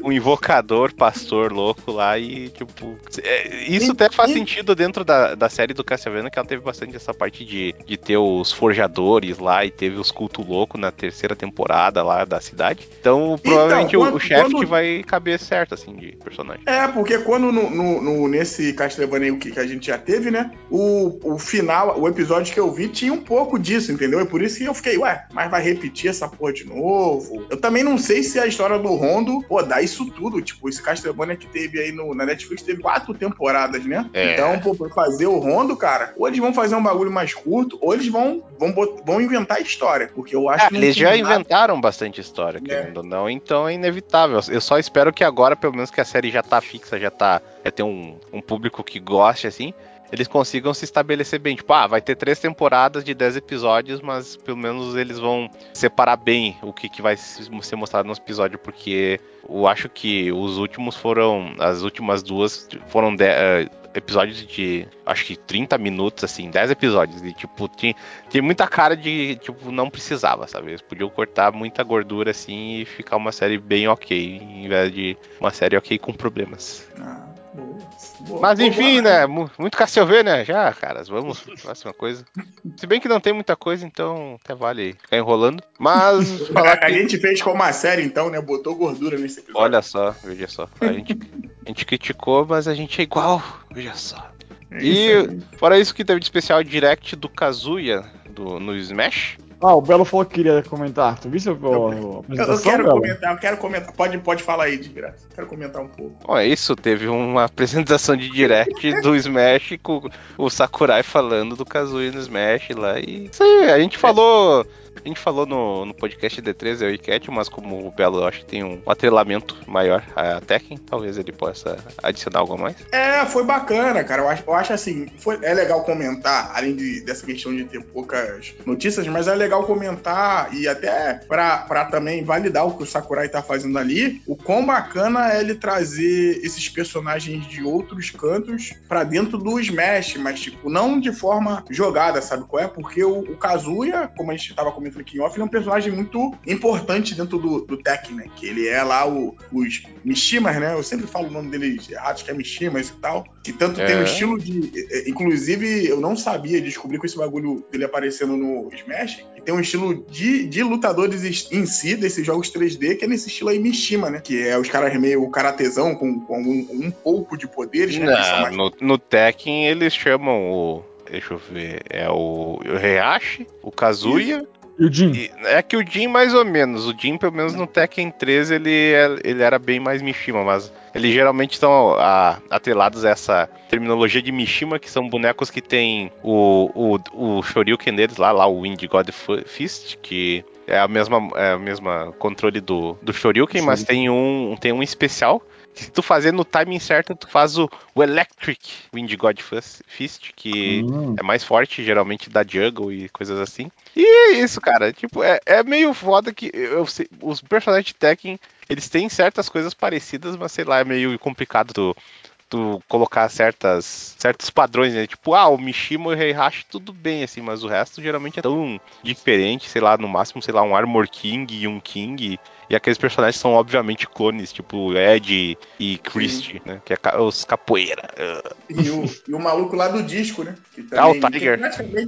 um invocador, pastor louco lá e, tipo. é, isso até faz sentido dentro da, da série do Castlevania, que ela teve bastante essa parte de, de ter os forjadores lá e teve os culto louco na terceira temporada lá da cidade. Então, provavelmente o- o, quando- Shaft quando- vai caber certo, assim, de personagem. É, porque quando no, no- no- nesse Castlevania que, que a gente já teve, né? O, o final, o episódio que eu vi tinha um pouco disso, entendeu? É por isso que eu fiquei, ué, mas vai repetir essa porra de novo? Eu também não sei se a história do Rondo, pô, dá isso tudo. Tipo, esse Castlevania que teve aí no, na Netflix teve quatro temporadas, né? É. Então, pô, pra fazer o Rondo, cara, ou eles vão fazer um bagulho mais curto, ou eles vão, vão, vão inventar história. Porque eu acho É, que. eles já nada- inventaram bastante história, É. querendo ou não, então é inevitável. Eu só espero que agora, pelo menos que a série já tá fixa, já tá. Já tem um, um público que goste, assim, eles consigam se estabelecer bem. Tipo, ah, vai ter três temporadas de 10 episódios, mas pelo menos eles vão separar bem o que, que vai se- ser mostrado no episódio, porque eu acho que os últimos foram. As últimas duas foram de- eh, episódios de. Acho que 30 minutos, assim, 10 episódios. E, tipo, tinha, tem muita cara de, tipo, não precisava, sabe? Eles podiam cortar muita gordura assim e ficar uma série bem ok, em vez de uma série ok com problemas. Ah. Mas enfim, né? mu- Muito Castlevania já, caras. Vamos próxima coisa. Se bem que não tem muita coisa, então até vale ficar enrolando. Mas falar A que. gente fez como uma série, então, né? Botou gordura nesse episódio. Olha só, veja só. A gente, a gente criticou, mas a gente é igual. Veja só. É E isso fora isso que teve de especial direct do Kazuya do, no Smash. Ah, o Belo falou que queria comentar. Tu viu a, a Eu, eu quero Belo? comentar, eu quero comentar. Pode, pode falar aí de graça. Quero comentar um pouco. Bom, é isso, teve uma apresentação de direct do Smash com o Sakurai falando do Kazuya no Smash lá e isso aí, a gente falou, a gente falou no, no podcast D3 eu e Cat, mas como o Belo acho que tem um atrelamento maior a Tekken, talvez ele possa adicionar algo a mais. É, foi bacana, cara. Eu acho, eu acho assim, foi, é legal comentar, além de- dessa questão de ter poucas notícias, mas é legal comentar e até pra, pra também validar o que o Sakurai tá fazendo ali, o quão bacana é ele trazer esses personagens de outros cantos pra dentro do Smash, mas tipo, não de forma jogada, sabe qual é? Porque o, o Kazuya, como a gente tava comentando aqui em off, ele é um personagem muito importante dentro do, do Tekken, né? Que ele é lá o, os Mishimas, né? Eu sempre falo o nome deles errados, que é Mishimas e tal. Que tanto tem É. um estilo de. eh, eh, Inclusive, eu não sabia, descobri com esse bagulho dele aparecendo no Smash, que tem um estilo de, de lutadores em si, desses jogos 3D, que é nesse estilo aí Mishima, né? Que é os caras meio karatezão, com, com um, um pouco de poderes, né? Não, mais- no, no Tekken eles chamam o. Deixa eu ver. É o, Heihachi, o Kazuya. E o Jin? e- é que o Jin, mais ou menos. O Jin, pelo menos no Tekken 3, ele, é- ele era bem mais Mishima, mas eles geralmente estão a- atrelados a essa terminologia de Mishima, que são bonecos que tem o, o, o Shoryuken deles lá, lá o Wind God Fist, que é a mesma, é a mesma controle do, do Shoryuken, mas tem um, tem um especial que tu fazer no timing certo, tu faz o, o Electric Wind God Fist, que hum. é mais forte, geralmente da Juggle e coisas assim. E é isso, cara. Tipo, é, é meio foda que eu, sei, os personagens de Tekken, eles têm certas coisas parecidas, mas sei lá, é meio complicado tu tu colocar certas, certos padrões, né? Tipo, ah, o Mishima e o Heihachi tudo bem, assim, mas o resto geralmente é tão diferente, sei lá, no máximo, sei lá, um Armor King e um King. E aqueles personagens são obviamente clones, tipo Ed e Christie, né? Que é os capoeira. E o, e o maluco lá do disco, né? Ah, o Tiger.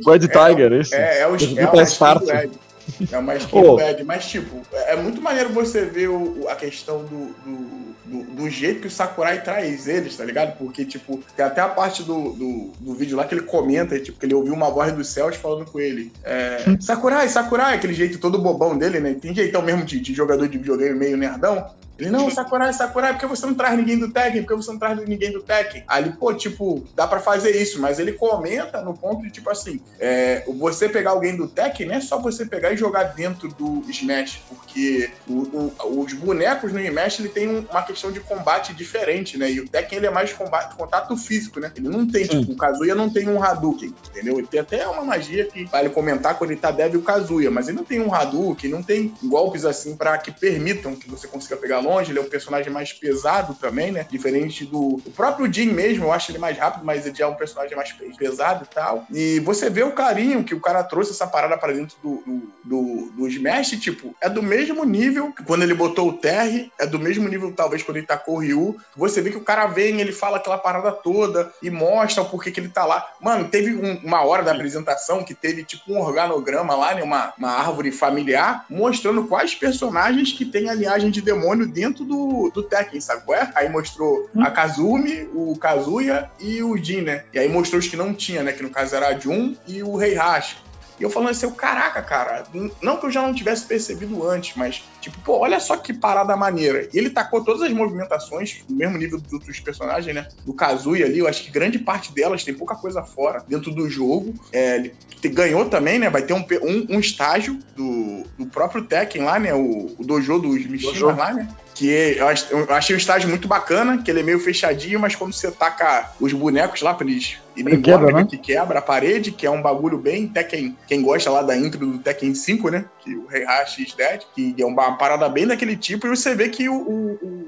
O Ed Tiger, esse. É, é, é o, é o, é o Ed. É uma skin oh. mas tipo, é muito maneiro você ver o, a questão do, do, do, do, jeito que o Sakurai traz eles, tá ligado? Porque, tipo, tem até a parte do, do, do vídeo lá que ele comenta, tipo, que ele ouviu uma voz dos céus falando com ele. É, Sakurai, Sakurai, aquele jeito todo bobão dele, né? Tem jeitão mesmo de, de jogador de videogame meio nerdão. Ele, não, Sakurai, Sakurai, por que você não traz ninguém do Tekken? Por que você não traz ninguém do Tekken? Ele, pô, tipo, dá pra fazer isso, mas ele comenta no ponto de, tipo assim, é, você pegar alguém do Tekken não é só você pegar e jogar dentro do Smash, porque o, o, os bonecos no Smash ele tem uma questão de combate diferente, né? E o Tekken ele é mais combate, contato físico, né? Ele não tem, tipo, o Kazuya não tem um Hadouken, entendeu? Ele tem até uma magia que vale comentar quando ele tá débil o Kazuya, mas ele não tem um Hadouken, não tem golpes assim para que permitam que você consiga pegar longe longe, ele é um personagem mais pesado também, né? Diferente do o próprio Jin mesmo, eu acho ele mais rápido, mas ele é um personagem mais pesado e tal. E você vê o carinho que o cara trouxe essa parada para dentro do, do, do, do Smash, tipo, é do mesmo nível quando ele botou o Terry, é do mesmo nível, talvez, quando ele tacou o Ryu. Você vê que o cara vem, ele fala aquela parada toda e mostra o porquê que ele tá lá. Mano, teve um, uma hora da apresentação que teve, tipo, um organograma lá, né? Uma, uma árvore familiar, mostrando quais personagens que tem a linhagem de demônio dentro do, do Tekken, sabe qual é? Aí mostrou hum. a Kazumi, o Kazuya e o Jin, né? E aí mostrou os que não tinha, né? Que no caso era a Jun e o Heihachi. E eu falando assim, caraca, cara, não que eu já não tivesse percebido antes, mas, tipo, pô, olha só que parada maneira. E ele tacou todas as movimentações, no mesmo nível dos outros personagens, né? Do Kazuya ali, eu acho que grande parte delas tem pouca coisa fora dentro do jogo. É, ele ganhou também, né? Vai ter um, um, um estágio do, do próprio Tekken lá, né? O, o dojo dos Mishimas lá, né? Que eu achei o estágio muito bacana, que ele é meio fechadinho, mas quando você taca os bonecos lá pra eles irem embora, quebra, né? que quebra a parede, que é um bagulho bem Tekken, quem gosta lá da intro do Tekken 5, né, que o Heihachi is Dead, que é uma parada bem daquele tipo, e você vê que o, o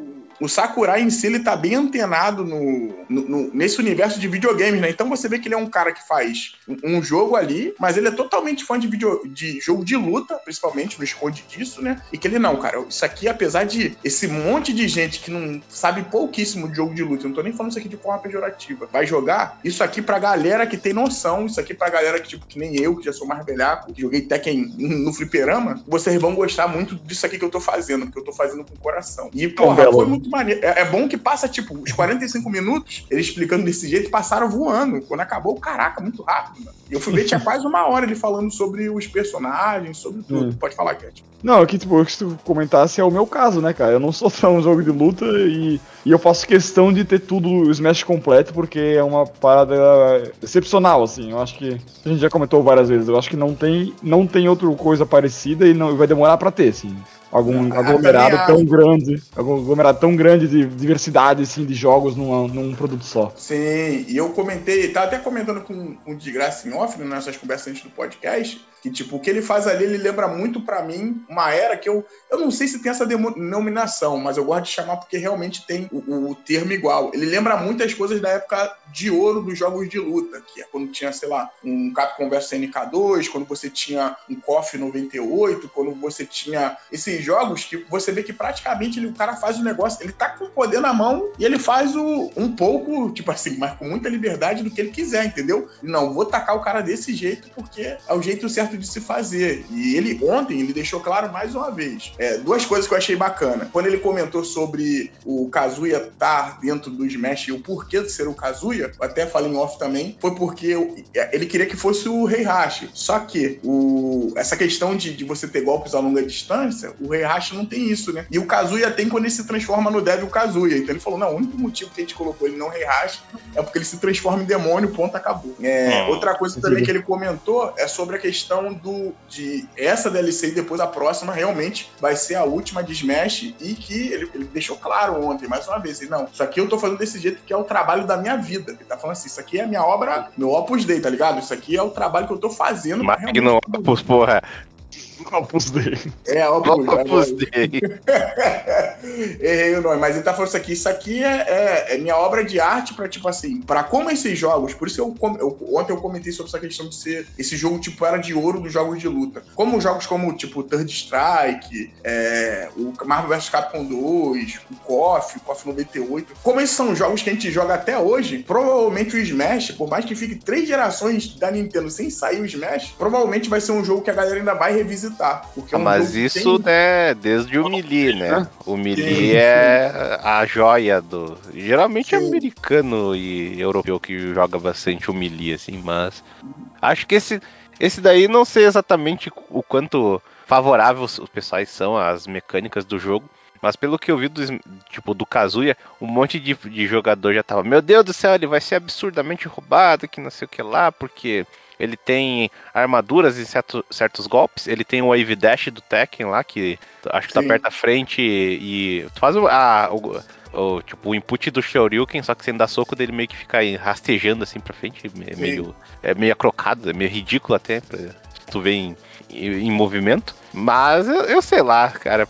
o Sakurai em si ele tá bem antenado no, no, no, nesse universo de videogames, né? Então você vê que ele é um cara que faz um, um, jogo ali, mas ele é totalmente fã de, video, de jogo de luta, principalmente, no esconde disso, né? E que ele não, cara, isso aqui, apesar de esse monte de gente que não sabe pouquíssimo de jogo de luta, eu não tô nem falando isso aqui de forma pejorativa, vai jogar isso aqui pra galera que tem noção, isso aqui pra galera que, tipo, que nem eu, que já sou mais velhaco, que joguei Tekken no fliperama, vocês vão gostar muito disso aqui que eu tô fazendo, porque eu tô fazendo com o coração. E, porra, foi muito maneiro. É, é, bom que passa, tipo, os 45 minutos, ele explicando desse jeito, passaram voando. Quando acabou, caraca, muito rápido, mano. E eu fui ver, tinha quase uma hora ele falando sobre os personagens, sobre tudo. Hum. Pode falar, Cat. Não, aqui, tipo, se tu comentasse é o meu caso, né, cara? Eu não sou tão um jogo de luta e, e eu faço questão de ter tudo o Smash completo, porque é uma parada excepcional, assim. Eu acho que a gente já comentou várias vezes. Eu acho que não tem, não tem outra coisa parecida e não vai demorar para ter, assim algum aglomerado tão grande, algum aglomerado tão grande de diversidade assim, de jogos numa, num produto só. Sim, e eu comentei, tava até comentando com, com o de graça em off, né, nessas conversas antes do podcast, que, tipo, o que ele faz ali, ele lembra muito para mim uma era que eu. Eu não sei se tem essa denominação, mas eu gosto de chamar porque realmente tem o, o termo igual. Ele lembra muitas coisas da época de ouro dos jogos de luta, que é quando tinha, sei lá, um Capcom vs NK2, quando você tinha um KOF 98, quando você tinha esses jogos que você vê que praticamente ele, o cara faz o negócio, ele tá com o poder na mão e ele faz o, um pouco, tipo assim, mas com muita liberdade do que ele quiser, entendeu? Não, vou tacar o cara desse jeito porque é o jeito certo de se fazer. E ele, ontem, ele deixou claro mais uma vez. É, duas coisas que eu achei bacana. Quando ele comentou sobre o Kazuya estar dentro do Smash e o porquê de ser o Kazuya, até falei em off também, foi porque é, ele queria que fosse o Heihachi. Só que o, essa questão de, de você ter golpes a longa distância, o o Heihachi não tem isso, né? E o Kazuya tem quando ele se transforma no Devil Kazuya. Então ele falou: não, o único motivo que a gente colocou ele não Heihachi é porque ele se transforma em demônio, ponto, acabou. É, hum, outra coisa também que ele comentou é sobre a questão do de essa DLC e depois a próxima realmente vai ser a última de Smash e que ele, ele deixou claro ontem, mais uma vez, não, isso aqui eu tô fazendo desse jeito que é o trabalho da minha vida. Ele tá falando assim, isso aqui é a minha obra, meu Opus Dei, tá ligado? Isso aqui é o trabalho que eu tô fazendo. Magno Opus, porra. Opus Dei. É, Opus, Opus Dei. Errei o nome, mas ele tá falando isso aqui. Isso aqui é, é, é minha obra de arte pra, tipo assim, pra como esses jogos, por isso eu, eu, ontem eu comentei sobre essa questão de ser esse jogo, tipo, era de ouro dos jogos de luta. Como jogos como, tipo, Third Strike, é, o Marvel vs Capcom 2, o KOF, o KOF 98, como esses são jogos que a gente joga até hoje, provavelmente o Smash, por mais que fique três gerações da Nintendo sem sair o Smash, provavelmente vai ser um jogo que a galera ainda vai revisitar porque é um mas isso tem... é desde o Melee, né? O Melee é a joia do. Geralmente é Sim. é americano e europeu que joga bastante o Melee, assim, mas. Acho que esse, esse daí não sei exatamente o quanto favorável os pessoais são às mecânicas do jogo. Mas pelo que eu vi do, tipo, do Kazuya, um monte de, de jogador já tava, meu Deus do céu, ele vai ser absurdamente roubado, que não sei o que lá, porque ele tem armaduras em certo, certos golpes. Ele tem o Wave Dash do Tekken lá, que acho que tá Sim. perto da frente e, e tu faz o, a, o, o, tipo, o input do Shoryuken, só que sem dar soco dele meio que fica rastejando assim pra frente. É meio, é meio acrocado, é meio ridículo até. Pra, tu vê em, em movimento. Mas eu, eu, sei lá, cara.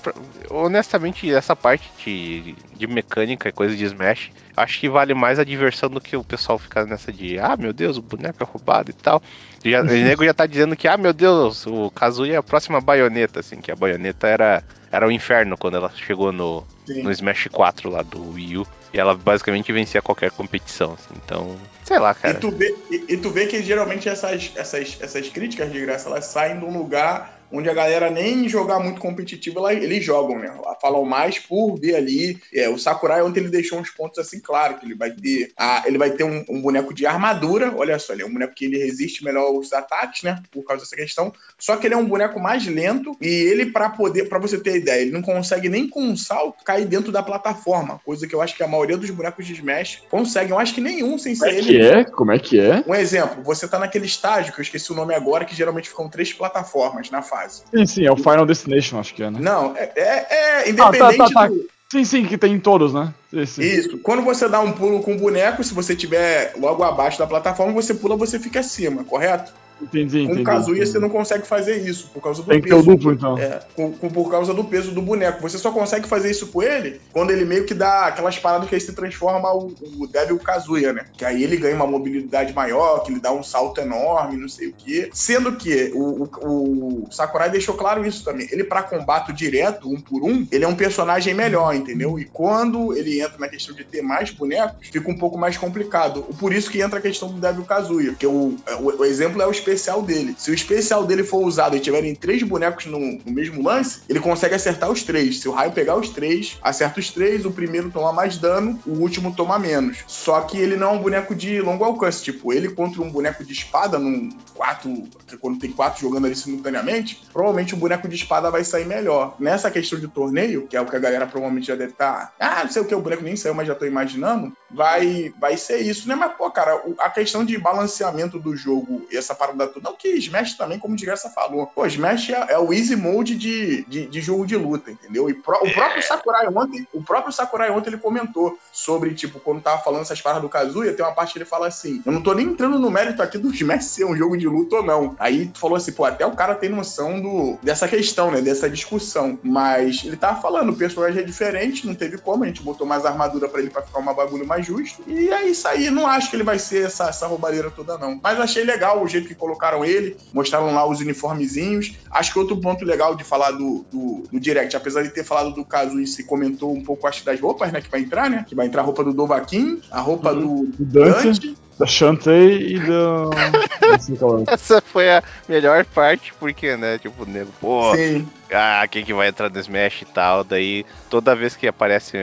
Honestamente, essa parte de, de mecânica e coisa de Smash, acho que vale mais a diversão do que o pessoal ficar nessa de ah, meu Deus, o boneco é roubado e tal. Já, o nego já tá dizendo que, ah, meu Deus, o Kazuya é a próxima baioneta, assim, que a baioneta era, era o inferno quando ela chegou no, no Smash 4 lá do Wii U. E ela basicamente vencia qualquer competição, assim, então. Sei lá, cara. E tu vê, e, e tu vê que geralmente essas, essas, essas críticas de graça elas saem de um lugar onde a galera nem jogar muito competitivo, eles jogam, né? Falam mais por ver ali. É, o Sakurai ontem ele deixou uns pontos assim, claro, que ele vai ter. A, ele vai ter um, um, boneco de armadura. Olha só, ele é um boneco que ele resiste melhor aos ataques, né? Por causa dessa questão. Só que ele é um boneco mais lento e ele, para poder, para você ter ideia, ele não consegue nem com um salto cair dentro da plataforma. Coisa que eu acho que a maioria dos bonecos de Smash conseguem. Eu acho que nenhum sem ser Como é ele. Que é? Como é que é? Um exemplo, você tá naquele estágio, que eu esqueci o nome agora, que geralmente ficam três plataformas na fase Sim, sim, é o Final Destination, acho que é, né? Não, é, é, é independente ah, tá, tá, tá. do... Sim, sim, que tem em todos, né? Sim. Isso. Quando você dá um pulo com o boneco, se você tiver logo abaixo da plataforma, você pula, você fica acima, correto? Entendi, com entendi. Com Kazuya você não consegue fazer isso por causa do Tem peso. Tem que ter o duplo, então. É, com, com, por causa do peso do boneco. Você só consegue fazer isso com ele quando ele meio que dá aquelas paradas que aí se transforma o, o Devil Kazuya, né? Que aí ele ganha uma mobilidade maior, que ele dá um salto enorme, não sei o quê. Sendo que o, o, o Sakurai deixou claro isso também. Ele, para combate direto, um por um, ele é um personagem melhor, entendeu? E quando ele entra na questão de ter mais bonecos, fica um pouco mais complicado. Por isso que entra a questão do Devil Kazuya, que o, o, exemplo é o especial dele. Se o especial dele for usado e tiverem três bonecos no, no, mesmo lance, ele consegue acertar os três. Se o raio pegar os três, acerta os três, o primeiro toma mais dano, o último toma menos. Só que ele não é um boneco de longo alcance. Tipo, ele contra um boneco de espada, num quatro. Quando tem quatro jogando ali simultaneamente, provavelmente o boneco de espada vai sair melhor. Nessa questão de torneio, que é o que a galera provavelmente já deve estar. Tá, ah, não sei o que, o boneco nem saiu, mas já tô imaginando. Vai, vai ser isso, né? Mas, pô, cara, a questão de balanceamento do jogo essa parada toda. Não que Smash também, como o Digressa falou. Pô, Smash é, é, o easy mode de, de, de, jogo de luta, entendeu? E pro, o é. próprio Sakurai ontem, o próprio Sakurai ontem ele comentou sobre, tipo, quando tava falando essas paradas do Kazuya, tem uma parte que ele fala assim: Eu não tô nem entrando no mérito aqui do Smash ser um jogo de luta ou não. Aí tu falou assim, pô, até o cara tem noção do, dessa questão, né? Dessa discussão. Mas ele tava falando, o personagem é diferente, não teve como, a gente botou mais armadura para ele para ficar uma bagulho mais justo. E é isso aí, não acho que ele vai ser essa, essa roubadeira toda, não. Mas achei legal o jeito que colocaram ele, mostraram lá os uniformezinhos. Acho que outro ponto legal de falar do, do, do Direct, apesar de ter falado do caso e se comentou um pouco, acho, das roupas, né? Que vai entrar, né? Que vai entrar a roupa do Dovaquin, a roupa uhum. do, Dante, Dante da Shantae e do. calma. Essa foi a melhor parte, porque, né, tipo, o nego, pô, Sim. ah, quem que vai entrar no Smash e tal. Daí, toda vez que aparece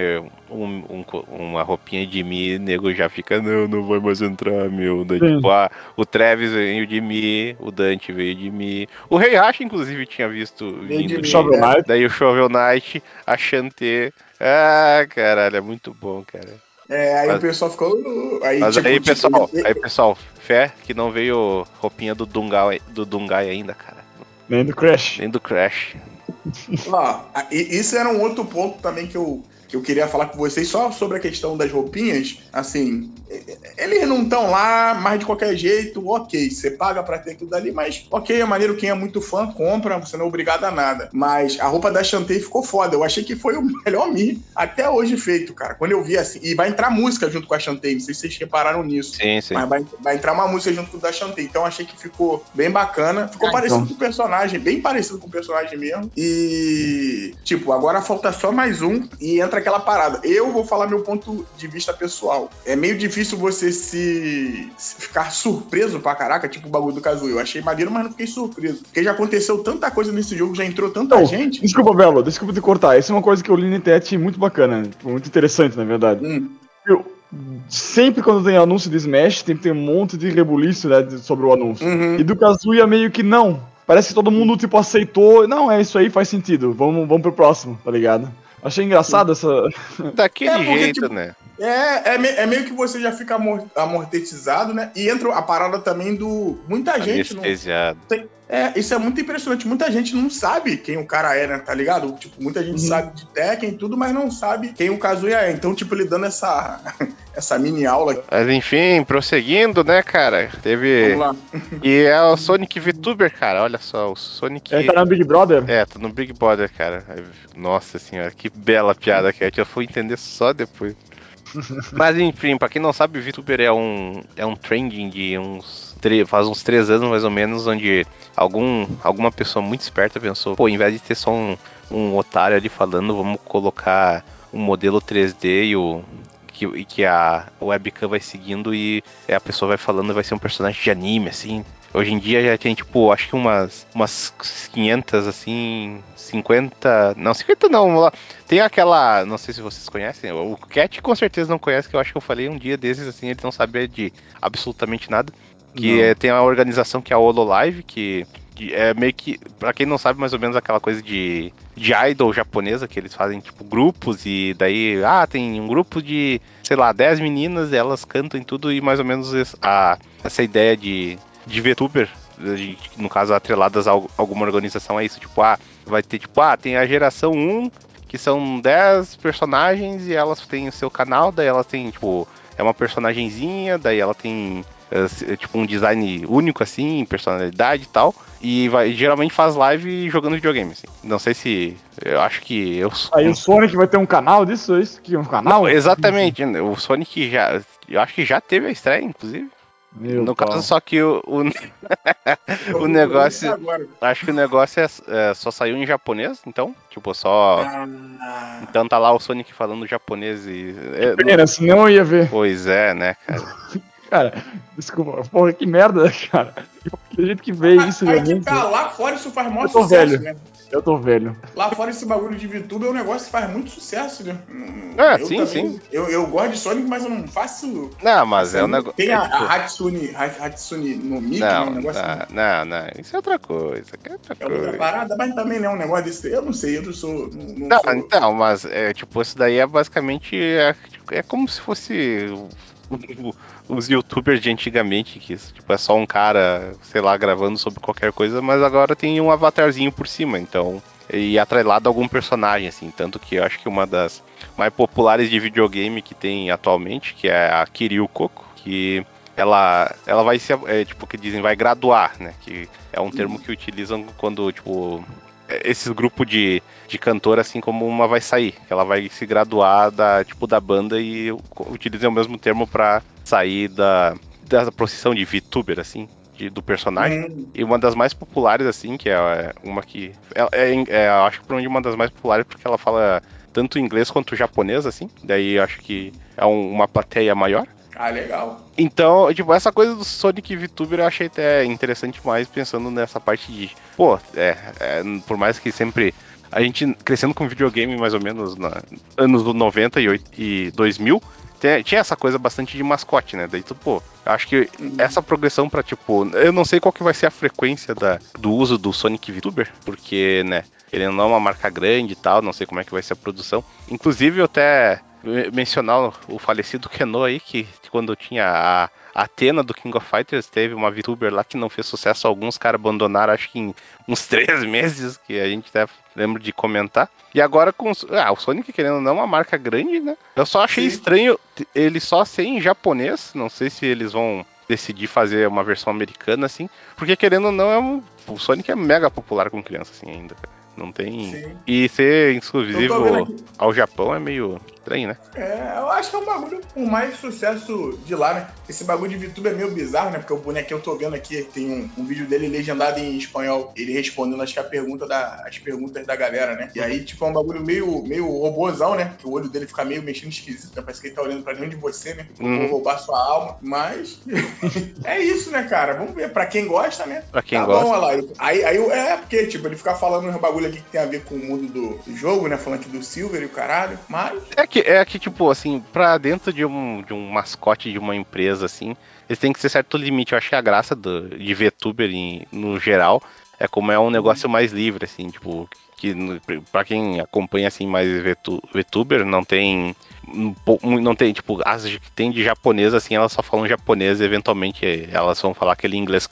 um- um uma roupinha de mim, o nego já fica, não, não vai mais entrar, meu. Daí, Sim. tipo, ah, o Travis veio de mim, o Dante veio de mim. O Rei Hash, inclusive, tinha visto vindo Shovel? Knight. Daí o Shovel Knight, a Shantae. Ah, caralho, é muito bom, cara. É, aí Mas- o pessoal ficou. uh, Aí, Mas tipo, aí, tipo, pessoal, ele- aí, pessoal, fé que não veio roupinha do Dungai, do Dungai ainda, cara. Nem do Crash. Nem do Crash. E- isso era um outro ponto também que eu, que eu queria falar com vocês, só sobre a questão das roupinhas. Assim, eles não estão lá, mas de qualquer jeito, ok, você paga pra ter aquilo dali, mas ok, é maneiro, quem é muito fã, compra, você não é obrigado a nada. Mas a roupa da Shantae ficou foda, eu achei que foi o melhor Mi até hoje feito, cara. Quando eu vi assim, e vai entrar música junto com a Shantae, não sei se vocês repararam nisso. Sim, sim. Mas vai, vai entrar uma música junto com o da Shantae. Então achei que ficou bem bacana. Ficou Ah, parecido então. com o personagem, bem parecido com o personagem mesmo. E, tipo, agora falta só mais um e entra aquela parada. Eu vou falar meu ponto de vista pessoal. É meio difícil você se, se ficar surpreso pra caraca, tipo o bagulho do Kazuya. Eu achei maneiro, mas não fiquei surpreso. Porque já aconteceu tanta coisa nesse jogo, já entrou tanta gente. desculpa, Belo, desculpa te cortar. Essa é uma coisa que eu li na internet muito bacana, tipo, muito interessante, na verdade. Hum, Eu, sempre quando tem anúncio de Smash, tem que ter um monte de rebuliço né, sobre o anúncio. Uhum. E do Kazuya meio que não. Parece que todo mundo, tipo, aceitou. Não, é isso aí, faz sentido. Vamos, vamos pro próximo, tá ligado? Achei engraçado essa. Daquele É, jeito, tipo, né? É, é, me- é meio que você já fica amor- amortizado, né? E entra a parada também do. Muita gente não. Anestesiado. É, isso é muito impressionante. Muita gente não sabe quem o cara é, né? Tá ligado? Tipo, muita gente Uhum. sabe de Tekken e tudo, mas não sabe quem o Kazuya é. Então, tipo, ele dando essa, essa mini aula. Mas enfim, prosseguindo, né, cara? Teve. Vamos lá. E é o Sonic VTuber, cara. Olha só, o Sonic. Ele tá no Big Brother? É, tá no Big Brother, cara. Nossa senhora, que bela piada que é. Eu fui entender só depois. Mas enfim, pra quem não sabe, o VTuber é um, é um trending de uns. Faz uns três anos mais ou menos, onde algum, alguma pessoa muito esperta pensou, pô, em vez de ter só um, um otário ali falando, vamos colocar um modelo 3D e o. Que, que a webcam vai seguindo e a pessoa vai falando, vai ser um personagem de anime, assim. Hoje em dia já tem, tipo, acho que umas, umas 500, assim, 50... Não, 50 não, vamos lá. Tem aquela, não sei se vocês conhecem, o Cat com certeza não conhece, que eu acho que eu falei um dia desses, assim, ele não sabia de absolutamente nada. Que é, tem a organização que é a Hololive, que, que é meio que, pra quem não sabe, mais ou menos aquela coisa de, de idol japonesa, que eles fazem, tipo, grupos, e daí, ah, tem um grupo de, sei lá, 10 meninas, elas cantam em tudo, e mais ou menos a, essa ideia de, de VTuber, de- no caso, atreladas a al- alguma organização, é isso, tipo, ah, vai ter, tipo, ah, tem a geração 1, que são 10 personagens, e elas têm o seu canal, daí elas têm, tipo, é uma personagenzinha, daí ela tem eh, se- tipo um design único assim, personalidade e tal, e vai geralmente faz live jogando videogame assim. Não sei se eu acho que eu Aí o Sonic vai ter um canal disso? É isso? Que um canal? Não, exatamente, né? o Sonic já eu acho que já teve a estreia inclusive. Meu no pau. caso só que o, o, o negócio acho que o negócio é, é, só saiu em japonês, então, tipo, só Ah, então tá lá o Sonic falando japonês e é, Pena, senão eu ia ver. Pois é, né, cara? Cara, desculpa, porra, que merda, cara. Tem gente que vê isso que realmente. tá, lá fora isso faz maior Eu tô sucesso, velho. né? Eu tô velho. Lá fora esse bagulho de VTuber é um negócio que faz muito sucesso, né? Ah, eu sim, sim. Eu, eu gosto de Sonic, mas eu não faço. Não, mas é um negócio. Tem é, a, tipo, a Hatsune, a Hatsune no Mickey, né? Não, Um negócio não, não, não, isso é outra coisa. É outra É outra coisa. parada, mas também não é um negócio desse. Eu não sei, eu não sou. Não, não Não, sou- então, mas é tipo, isso daí é basicamente. É, é como se fosse os youtubers de antigamente, que tipo, é só um cara, sei lá, gravando sobre qualquer coisa, mas agora tem um avatarzinho por cima, então. E atrelado a algum personagem, assim. Tanto que eu acho que uma das mais populares de videogame que tem atualmente, que é a Kiryu Coco, que ela, ela vai se, é, tipo, que dizem, vai graduar, né? Que é um termo que utilizam quando, tipo, esse grupo de, de cantor, assim como uma vai sair, que ela vai se graduar da, tipo, da banda e utilizam o mesmo termo pra sair da, da profissão de VTuber, assim, de- do personagem. Hum, E uma das mais populares, assim, que é uma que. É, é, é, acho que por onde uma das mais populares, porque ela fala tanto inglês quanto japonês, assim. Daí acho que é um- uma plateia maior. Ah, legal. Então, tipo, essa coisa do Sonic VTuber eu achei até interessante mais pensando nessa parte de. Pô, é, é por mais que sempre a gente crescendo com videogame mais ou menos na anos 90 e, 8, e 2000, tinha essa coisa bastante de mascote, né? Daí tu, pô, acho que essa progressão para tipo, eu não sei qual que vai ser a frequência da, do uso do Sonic VTuber, porque, né, ele não é uma marca grande e tal, não sei como é que vai ser a produção. Inclusive, eu até mencionar o falecido Keno aí, que quando tinha a Atena do King of Fighters teve uma VTuber lá que não fez sucesso alguns, caras abandonaram acho que em uns três meses, que a gente até lembra de comentar. E agora com ah, o Sonic, querendo não, é uma marca grande, né? Eu só achei Sim. estranho ele só ser em japonês, não sei se eles vão decidir fazer uma versão americana assim, porque querendo ou não, é um, o Sonic é mega popular com criança assim ainda, Não tem. Sim. E ser exclusivo ao Japão é meio estranho, né? É, eu acho que é um bagulho com mais sucesso de lá, né? Esse bagulho de VTube é meio bizarro, né? Porque o bonequinho eu tô vendo aqui, tem um, um, vídeo dele legendado em espanhol, ele respondendo, acho que a pergunta da, as perguntas da galera, né? E aí, tipo, é um bagulho meio, meio robôzão, né? Que o olho dele fica meio mexendo esquisito, né? Parece que ele tá olhando pra nenhum de você, né? Vou uhum. roubar sua alma. Mas é isso, né, cara? Vamos ver. Pra quem gosta, né? Pra quem tá gosta. Bom, olha lá. Aí, aí é porque, tipo, ele fica falando um bagulho que tem a ver com o mundo do, do jogo, né? Falando aqui do Silver e o caralho. Mas. É que, é que, tipo, assim, pra dentro de um, de um mascote de uma empresa, assim, eles têm que ser certo limite. Eu acho que a graça do, de VTuber em, no geral é como é um negócio mais livre, assim, tipo, que para quem acompanha assim mais VTuber, não tem não tem, tipo, as que tem de japonês, assim, elas só falam japonês e eventualmente elas vão falar aquele inglês,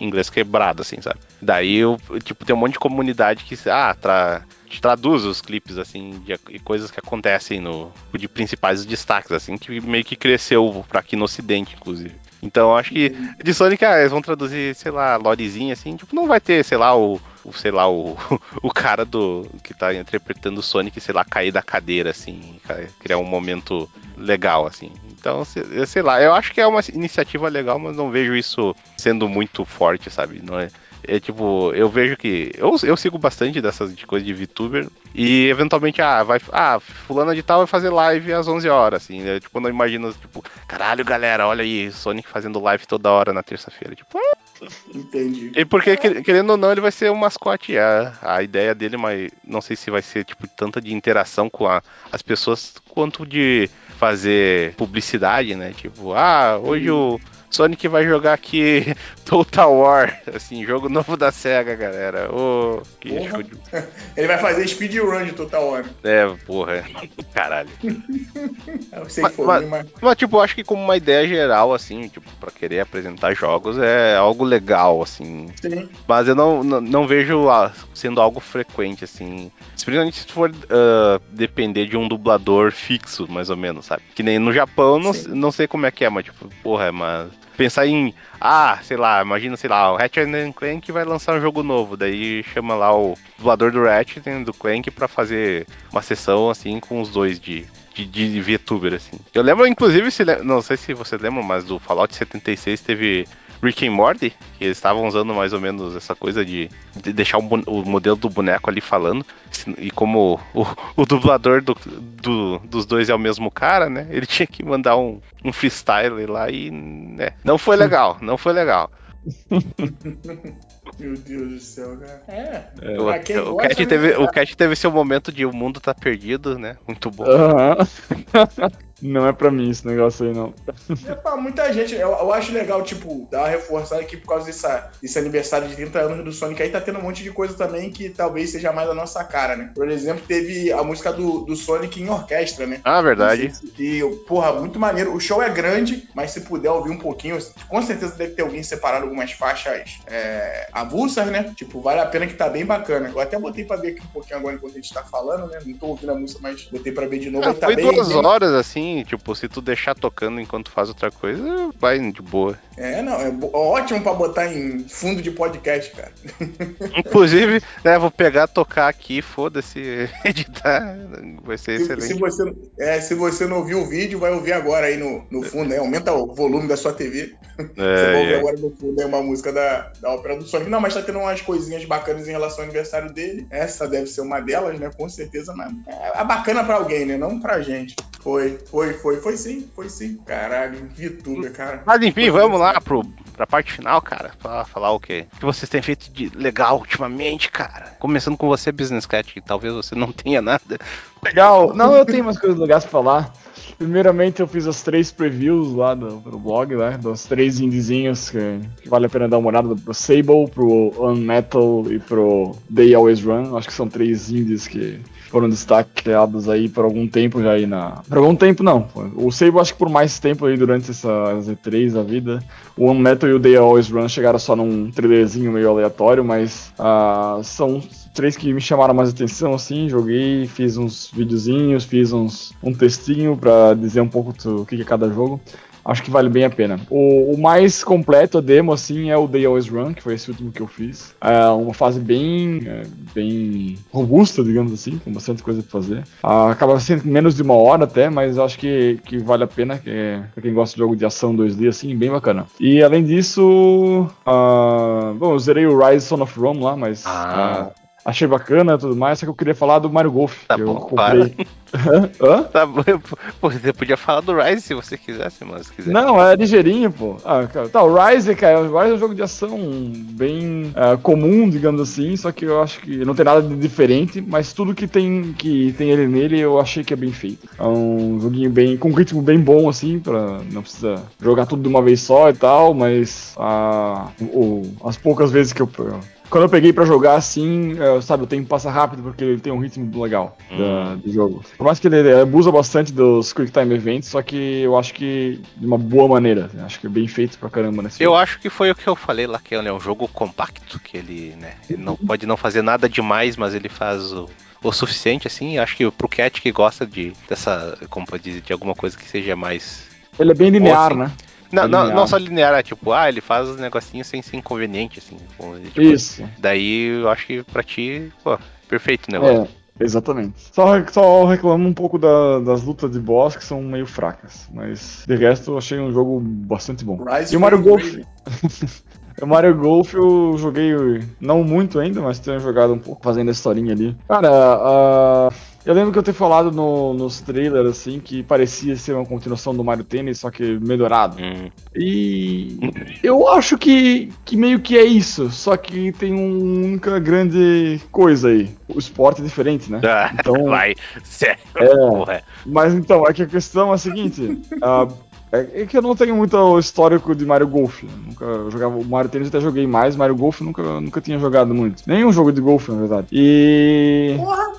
inglês quebrado, assim, sabe? Daí, eu, tipo, tem um monte de comunidade que, ah, tra, traduz os clipes, assim, de, coisas que acontecem no, de principais destaques, assim, que meio que cresceu pra aqui no ocidente, inclusive. Então, acho que de Sonic, ah, eles vão traduzir, sei lá, lorezinha, assim, tipo, não vai ter, sei lá, o, sei lá, o, o cara do que tá interpretando o Sonic, sei lá, cair da cadeira, assim, criar um momento legal, assim. Então, sei lá, eu acho que é uma iniciativa legal, mas não vejo isso sendo muito forte, sabe? Não é, é tipo, eu vejo que. Eu, eu sigo bastante dessas de coisas de VTuber. E eventualmente, ah, vai. Ah, fulana de tal vai fazer live às 11 horas, assim. Né? Tipo, não imagino, tipo, caralho, galera, olha aí, Sonic fazendo live toda hora na terça-feira. Tipo, ah, Entendi. E porque, querendo ou não, ele vai ser um mascote. A, a ideia dele, mas não sei se vai ser, tipo, tanta de interação com a, as pessoas quanto de fazer publicidade, né? Tipo, ah, hoje o Sonic vai jogar aqui Total War, assim, jogo novo da SEGA, galera. Ô, oh, que show de... Ele vai fazer speedrun de Total War. É, porra. Caralho. Eu sei mas, mas, mas... mas, tipo, acho que como uma ideia geral, assim, tipo, pra querer apresentar jogos é algo legal, assim. Sim. Mas eu não, não, não vejo sendo algo frequente, assim. Principalmente se for uh, depender de um dublador fixo, mais ou menos, sabe? Que nem no Japão, não, não sei como é que é, mas, tipo, porra, mas pensar em, ah, sei lá, imagina, sei lá, o Ratchet Clank vai lançar um jogo novo, daí chama lá o dublador do Ratchet e do Clank para fazer uma sessão assim com os dois de de, de VTuber, assim. Eu lembro, inclusive, se, não sei se você lembra, mas do Fallout 76 teve Rick and Morty, que eles estavam usando mais ou menos essa coisa de, de deixar o, o, modelo do boneco ali falando. E como o, o dublador do, do, dos dois é o mesmo cara, né? Ele tinha que mandar um, um freestyle lá e. Né, não foi legal, não foi legal. Meu Deus do céu, cara. É. é. O, o, Cat né? teve, o Cat teve seu momento de o mundo tá perdido, né? Muito bom. Não é pra mim esse negócio aí, não. É pra muita gente. Eu, eu acho legal, tipo, dar uma reforçada aqui por causa dessa, desse aniversário de 30 anos do Sonic. Aí tá tendo um monte de coisa também que talvez seja mais a nossa cara, né? Por exemplo, teve a música do, do Sonic em orquestra, né? Ah, verdade. E, porra, muito maneiro. O show é grande, mas se puder ouvir um pouquinho, com certeza deve ter alguém separado algumas faixas é, avulsas, né? Tipo, vale a pena que tá bem bacana. Eu até botei pra ver aqui um pouquinho agora enquanto a gente tá falando, né? Não tô ouvindo a música, mas botei pra ver de novo. Ah, tá foi bem, duas bem... horas, assim, tipo, se tu deixar tocando enquanto faz outra coisa, vai de boa. É, não, é ótimo pra botar em fundo de podcast, cara. Inclusive, né, vou pegar, tocar aqui, foda-se, editar, vai ser Se, excelente. se você, é, se você não ouviu o vídeo, vai ouvir agora aí no, no fundo, né? Aumenta o volume da sua TV. você vai ouvir É, é. agora no fundo aí uma música da, da ópera do Sonic. Não, mas tá tendo umas coisinhas bacanas em relação ao aniversário dele. Essa deve ser uma delas, né? Com certeza, mas é, é bacana pra alguém, né? Não pra gente. Foi, foi, foi, foi sim, foi sim. Caralho, VTuber, cara. Mas enfim, Foi vamos lá assim. pro, pra parte final, cara, pra falar o quê? O que vocês têm feito de legal ultimamente, cara? Começando com você, Business Cat, que talvez você não tenha nada. Legal. Não, eu tenho umas coisas legais pra falar. Primeiramente, eu fiz as três previews lá do, do blog, né? Dos três indizinhos que, que vale a pena dar uma olhada pro Sable, pro Unmetal e pro They Always Run. Acho que são três indies que foram destacados aí por algum tempo já aí na. Por algum tempo não. O Sable acho que por mais tempo aí durante essa Z3 da vida. O Unmetal e o They Always Run chegaram só num trailerzinho meio aleatório, mas ah, são três que me chamaram mais atenção, assim, joguei, fiz uns videozinhos, fiz uns, um textinho pra dizer um pouco do que é cada jogo. Acho que vale bem a pena. O, o mais completo, a demo, assim, é o They Always Run, que foi esse último que eu fiz. É uma fase bem, é, bem robusta, digamos assim, com bastante coisa pra fazer. Ah, acaba sendo menos de uma hora até, mas acho que, que vale a pena, que é, pra quem gosta de jogo de ação 2D, assim, bem bacana. E além disso, ah, bom, eu zerei o Rise Son of Rome lá, mas... Ah. ah, Achei bacana e tudo mais, só que eu queria falar do Mario Golf. Tá bom, comprei. Hã? Tá bom, pô, você podia falar do Rise se você quisesse, mas se quiser. Não, é ligeirinho, pô. Ah, cara, tá, o Rise, cara, o Rise é um jogo de ação bem ah, comum, digamos assim, só que eu acho que não tem nada de diferente, mas tudo que tem que tem ele nele eu achei que é bem feito. É um joguinho bem com um ritmo bem bom assim, para não precisa jogar tudo de uma vez só e tal, mas ah, o- as poucas vezes que eu quando eu peguei pra jogar assim, eh, sabe, o tempo passa rápido porque ele tem um ritmo legal da- do jogo. Por mais que ele abusa bastante dos Quick Time Events, só que eu acho que de uma boa maneira. Acho que é bem feito pra caramba nesse Eu jogo. acho que foi o que eu falei lá, que é um jogo compacto, que ele, né, ele não pode não fazer nada demais, mas ele faz o, o suficiente, assim. Acho que pro Cat que gosta de dessa, como pode dizer, de alguma coisa que seja mais Ele é bem linear, assim, né? Não, É não, linear. não só linear, é tipo, ah, ele faz os negocinhos sem ser inconveniente, assim. com- tipo, Isso. Daí eu acho que pra ti, pô, perfeito o negócio. É, exatamente. Só, só reclamo um pouco da- das lutas de boss que são meio fracas. Mas de resto eu achei um jogo bastante bom. Rise E o Mario Golf? O Mario Golf eu joguei não muito ainda, mas tenho jogado um pouco fazendo a historinha ali. Cara, ah, eu lembro que eu ter falado no- nos trailers assim que parecia ser uma continuação do Mario Tennis, só que melhorado. Hum. E eu acho que, que meio que é isso, só que tem uma única grande coisa aí. O esporte é diferente, né? Ah, Então- vai, sério, É. porra. Mas então, é que a questão é a seguinte. ah, é é que eu não tenho muito histórico de Mario Golf. né? Nunca eu jogava o Mario Tennis, eu até joguei mais. Mario Golf nunca, nunca tinha jogado muito. Nenhum jogo de golfe, na verdade. E. Porra!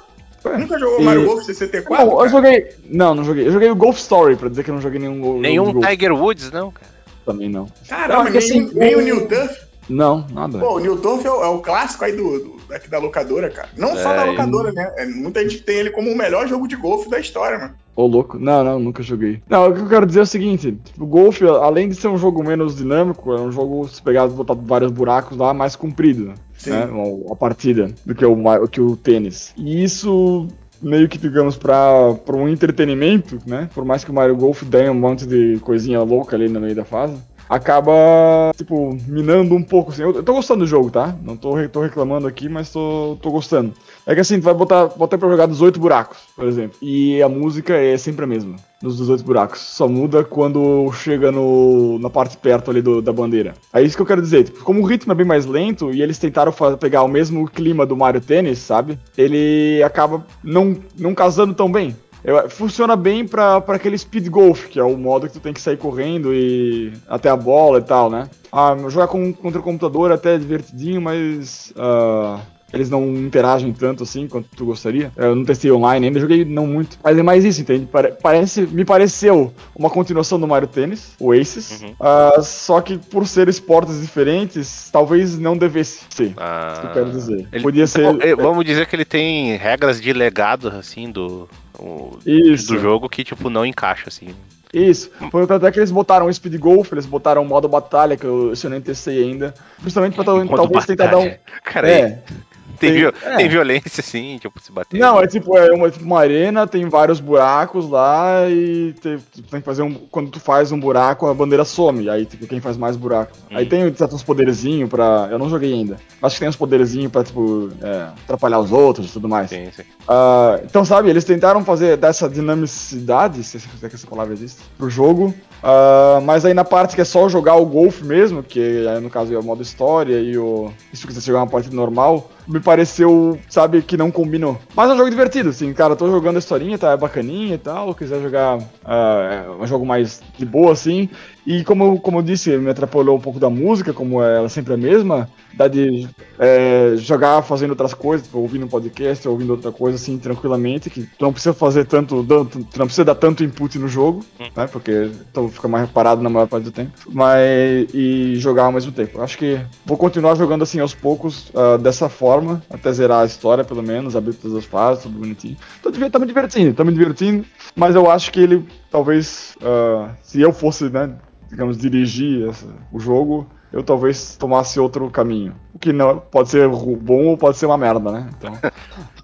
Ué, Nunca jogou e- Mario Golf 64? Não, eu joguei. Não, não joguei. Eu joguei o Golf Story, pra dizer que eu não joguei nenhum go- jogo de Nenhum. Tiger Woods, não, cara. Também não. Caramba, Não, é nem, assim, nem o New Turf. Não, nada. Pô, o New Turf é o, é o clássico aí do, do- daqui da locadora, cara. Não só É, da e- locadora, né? É, muita gente tem ele como o melhor jogo de golfe da história, mano. Ô, louco. Não, não, nunca joguei. Não, o que eu quero dizer é o seguinte: tipo, o golfe, além de ser um jogo menos dinâmico, é um jogo, se pegar botar vários buracos lá, mais comprido, Sim. né? A, partida, do que o, que o tênis. E isso. Meio que, digamos, pra, pra um entretenimento, né? Por mais que o Mario Golf dê um monte de coisinha louca ali no meio da fase, acaba, tipo, minando um pouco, assim. Eu, eu tô gostando do jogo, tá? Não tô, tô reclamando aqui, mas tô, tô gostando. É que assim, tu vai botar, botar pra jogar 18 buracos, por exemplo. E a música é sempre a mesma, dos 18 buracos. Só muda quando chega no, na parte perto ali do- da bandeira. É isso que eu quero dizer. Tipo, como o ritmo é bem mais lento e eles tentaram fa- pegar o mesmo clima do Mario Tennis, sabe? Ele acaba não, não casando tão bem. Eu- funciona bem pra, pra aquele speed golf, que é o modo que tu tem que sair correndo e até a bola e tal, né? Ah, jogar com, contra o computador é até divertidinho, mas ah, eles não interagem tanto assim quanto tu gostaria. Eu não testei online ainda, joguei não muito. Mas é mais isso, entende? Pare- parece, me pareceu uma continuação do Mario Tennis, o Aces. Uhum. ah, só que por ser esportes diferentes, talvez não devesse ser. Ah, Isso que eu quero dizer. ele- Podia ser. Bom, eh, Vamos dizer que ele tem regras de legado, assim, do, o- Isso. do jogo que, tipo, não encaixa, assim. Isso. Foi até que eles botaram o Speed Golf, eles botaram o modo batalha, que eu, eu nem testei ainda. Justamente pra tal- talvez tentar dar um. Cara, É. tem, tem- é. tem violência, assim, tipo, se bater. Não, é tipo, é uma, tipo uma arena, tem vários buracos lá e te- tu tem que fazer um. Quando tu faz um buraco, a bandeira some. Aí, tipo, quem faz mais buraco. Hum. Aí tem certos poderzinhos pra. Eu não joguei ainda. Acho que tem uns poderzinhos pra, tipo, é, atrapalhar os outros e tudo mais. Sim, sim. Ah, então, sabe, eles tentaram fazer dessa dinamicidade, se é que essa palavra existe, pro jogo. Ah, mas aí na parte que é só jogar o golfe mesmo, que aí, no caso é o modo história e o. Isso que você jogar uma partida normal, me pareceu, sabe, que não combinou. Mas é um jogo divertido, assim, cara, tô jogando a historinha, tá bacaninha e tal. Quiser jogar é um jogo mais de boa, assim. E como, como eu disse, me atrapalhou um pouco da música, como ela sempre é a mesma, dá de é, jogar fazendo outras coisas, tipo, ouvindo um podcast, ouvindo outra coisa assim, tranquilamente, que tu não precisa fazer tanto, tu não precisa dar tanto input no jogo, né, porque tu fica mais parado na maior parte do tempo, mas, e jogar ao mesmo tempo. Acho que vou continuar jogando assim aos poucos, ah, dessa forma, até zerar a história, pelo menos, abrir todas as fases, tudo bonitinho. Tô, diver- tô me divertindo, tô me divertindo, mas eu acho que ele, talvez, ah, se eu fosse, né, digamos, dirigir essa- o jogo, eu talvez tomasse outro caminho. O que não pode ser bom ou pode ser uma merda, né? Então.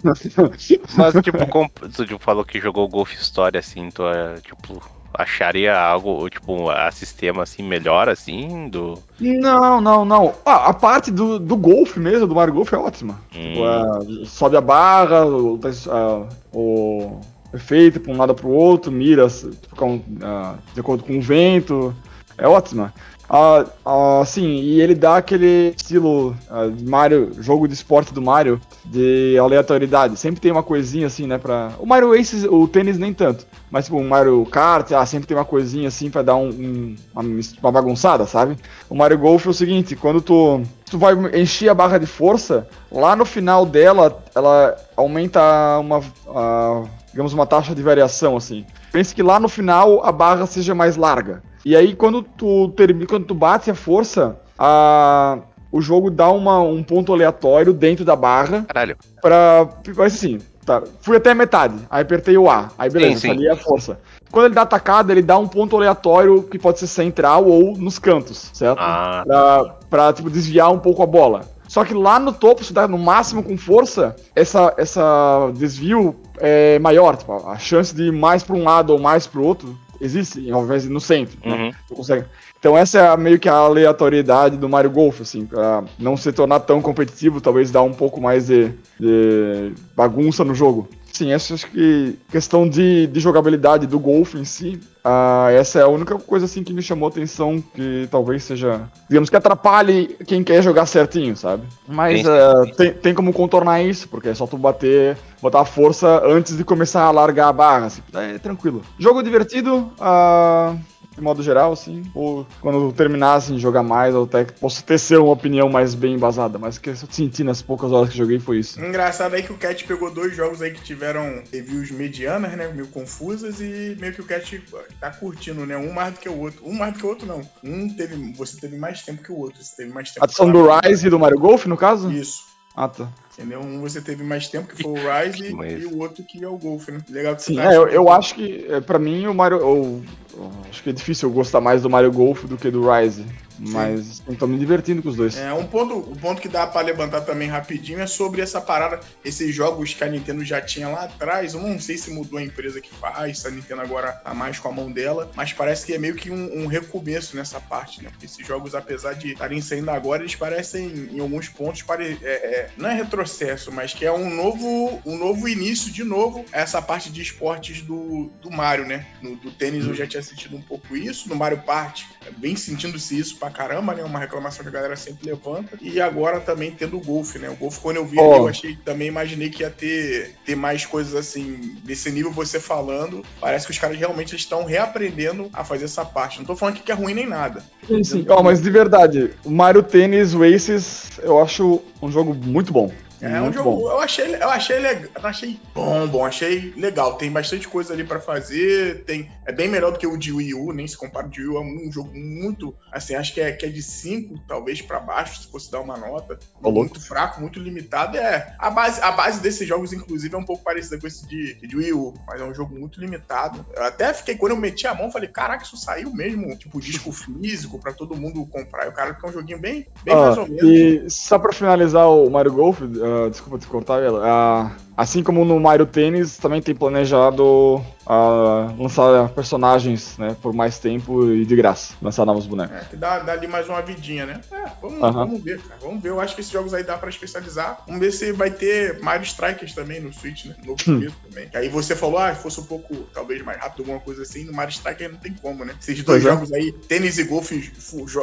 Mas, tipo, como tu tipo, falou que jogou Golf Story, assim, tu, é, tipo, acharia algo, tipo, a sistema, assim, melhor, assim, do... não, não, não. Ah, a parte do, do golfe mesmo, do Mario Golf, é ótima. Tipo, Hum. ah, sobe a barra, o, ah, o efeito para um lado para o outro, mira tipo, com, ah, de acordo com o vento. É ótima. Ah, ah, sim, e ele dá aquele estilo ah, Mario, jogo de esporte do Mario, de aleatoriedade. Sempre tem uma coisinha assim, né, pra... O Mario Aces, o tênis nem tanto, mas tipo, o Mario Kart, ah, sempre tem uma coisinha assim pra dar um, um- uma, uma bagunçada, sabe? O Mario Golf é o seguinte, quando tu, tu vai encher a barra de força, lá no final dela, ela aumenta uma, ah, digamos, uma taxa de variação, assim. Pense que lá no final a barra seja mais larga. E aí quando tu termina, quando tu bate a força, a, o jogo dá uma, um ponto aleatório dentro da barra Caralho. pra. Mas assim, tá. Fui até a metade. Aí apertei o A. Aí beleza, Sim, sim. ali é a força. Quando ele dá atacada, ele dá um ponto aleatório que pode ser central ou nos cantos, certo? Ah. Pra, pra tipo, desviar um pouco a bola. Só que lá no topo, se dá no máximo com força, essa, essa desvio é maior. Tipo, a chance de ir mais pra um lado ou mais pro outro existe, de no centro. né? Uhum. Tu consegue. Então essa é a- meio que a aleatoriedade do Mario Golf, assim, pra não se tornar tão competitivo, talvez dar um pouco mais de, de bagunça no jogo. Sim, essa acho que questão de, de jogabilidade do golfe em si, ah, essa é a única coisa assim que me chamou atenção, que talvez seja, digamos que atrapalhe quem quer jogar certinho, sabe? Mas ah, tem, tem como contornar isso, porque é só tu bater, botar a força antes de começar a largar a barra, assim, é tranquilo. Jogo divertido, ah, de modo geral, assim. Ou quando eu terminar assim, de jogar mais, eu até posso ter ser uma opinião mais bem embasada. Mas o que eu senti nas poucas horas que joguei foi isso. Engraçado aí que o Cat pegou dois jogos aí que tiveram reviews medianas, né? Meio confusas e meio que o Cat tá curtindo, né? Um mais do que o outro. Um mais do que o outro, não. Um teve. Você teve mais tempo que o outro. Você teve mais tempo. A adição do Rise e do Mario Golf, no caso? Isso. Ah, tá. Entendeu? Um você teve mais tempo, que foi o Rise, Mas- e o outro que é o Golf, né? Legal que Sim, você tá é, eu, eu acho que, é, pra mim, o Mario. eu- eu acho que é difícil eu gostar mais do Mario Golf do que do Rise. Mas eu tô me divertindo com os dois. É, um ponto, um ponto que dá pra levantar também rapidinho é sobre essa parada, esses jogos que a Nintendo já tinha lá atrás. Eu não sei se mudou a empresa que faz, se a Nintendo agora tá mais com a mão dela, mas parece que é meio que um, um recomeço nessa parte, né? Porque esses jogos, apesar de estarem saindo agora, eles parecem, em alguns pontos, pare, é, é, não é retrocesso, mas que é um novo, um novo início de novo essa parte de esportes do, do Mario, né? No, do tênis eu já tinha sentido um pouco isso, no Mario Party vem sentindo-se isso pra caramba, né? Uma reclamação que a galera sempre levanta. E agora também tendo o golfe, né? O golfe, quando eu vi Ó. ali, eu achei também imaginei que ia ter, ter mais coisas assim, desse nível você falando. Parece que os caras realmente estão reaprendendo a fazer essa parte. Não tô falando que é ruim nem nada. Sim, sim. Ó, mas de verdade, o Mario Tennis, o Aces, eu acho um jogo muito bom. É um jogo, bom. eu achei, eu achei legal, achei bom, bom, achei legal. Tem bastante coisa ali para fazer, tem é bem melhor do que o de Wii U, nem se compara o de Wii U, é um jogo muito, assim, acho que é, que é de 5, talvez para baixo, se fosse dar uma nota. muito fraco, muito limitado, é a base, a base desses jogos inclusive é um pouco parecida com esse de, de Wii U, mas é um jogo muito limitado. Eu até fiquei quando eu meti a mão, falei, caraca, isso saiu mesmo, tipo disco físico para todo mundo comprar. E o cara fica um joguinho bem, bem ah, mais ou menos. E só para finalizar o Mario Golf, uh, desculpa te cortar, uh, assim como no Mario Tênis, também tem planejado uh, lançar personagens né, por mais tempo e de graça, lançar novos bonecos. É, que dá, dá ali mais uma vidinha, né? É, vamos, vamos ver, cara. Vamos ver. Eu acho que esses jogos aí dá pra especializar. Vamos ver se vai ter Mario Strikers também no Switch, né? Novo hum. também. Aí você falou, ah, fosse um pouco, talvez, mais rápido, alguma coisa assim. No Mario Striker não tem como, né? Esses dois pois é. jogos é. aí, tênis e golfe,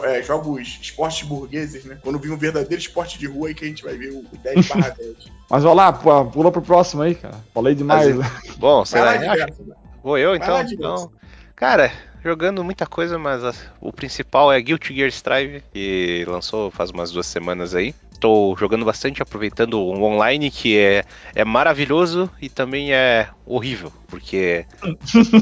é, jogos esportes burgueses, né? Quando vir um verdadeiro esporte de rua aí que a gente vai ver o 10 barra 10. Mas vai lá, pula pro próximo aí, cara. Falei demais. Né? Bom, sei lá. Vou eu então? então cara, jogando muita coisa, mas a, o principal é Guilty Gear Strive, que lançou faz umas duas semanas aí. Estou jogando bastante, aproveitando o online, que é, é maravilhoso e também é horrível, porque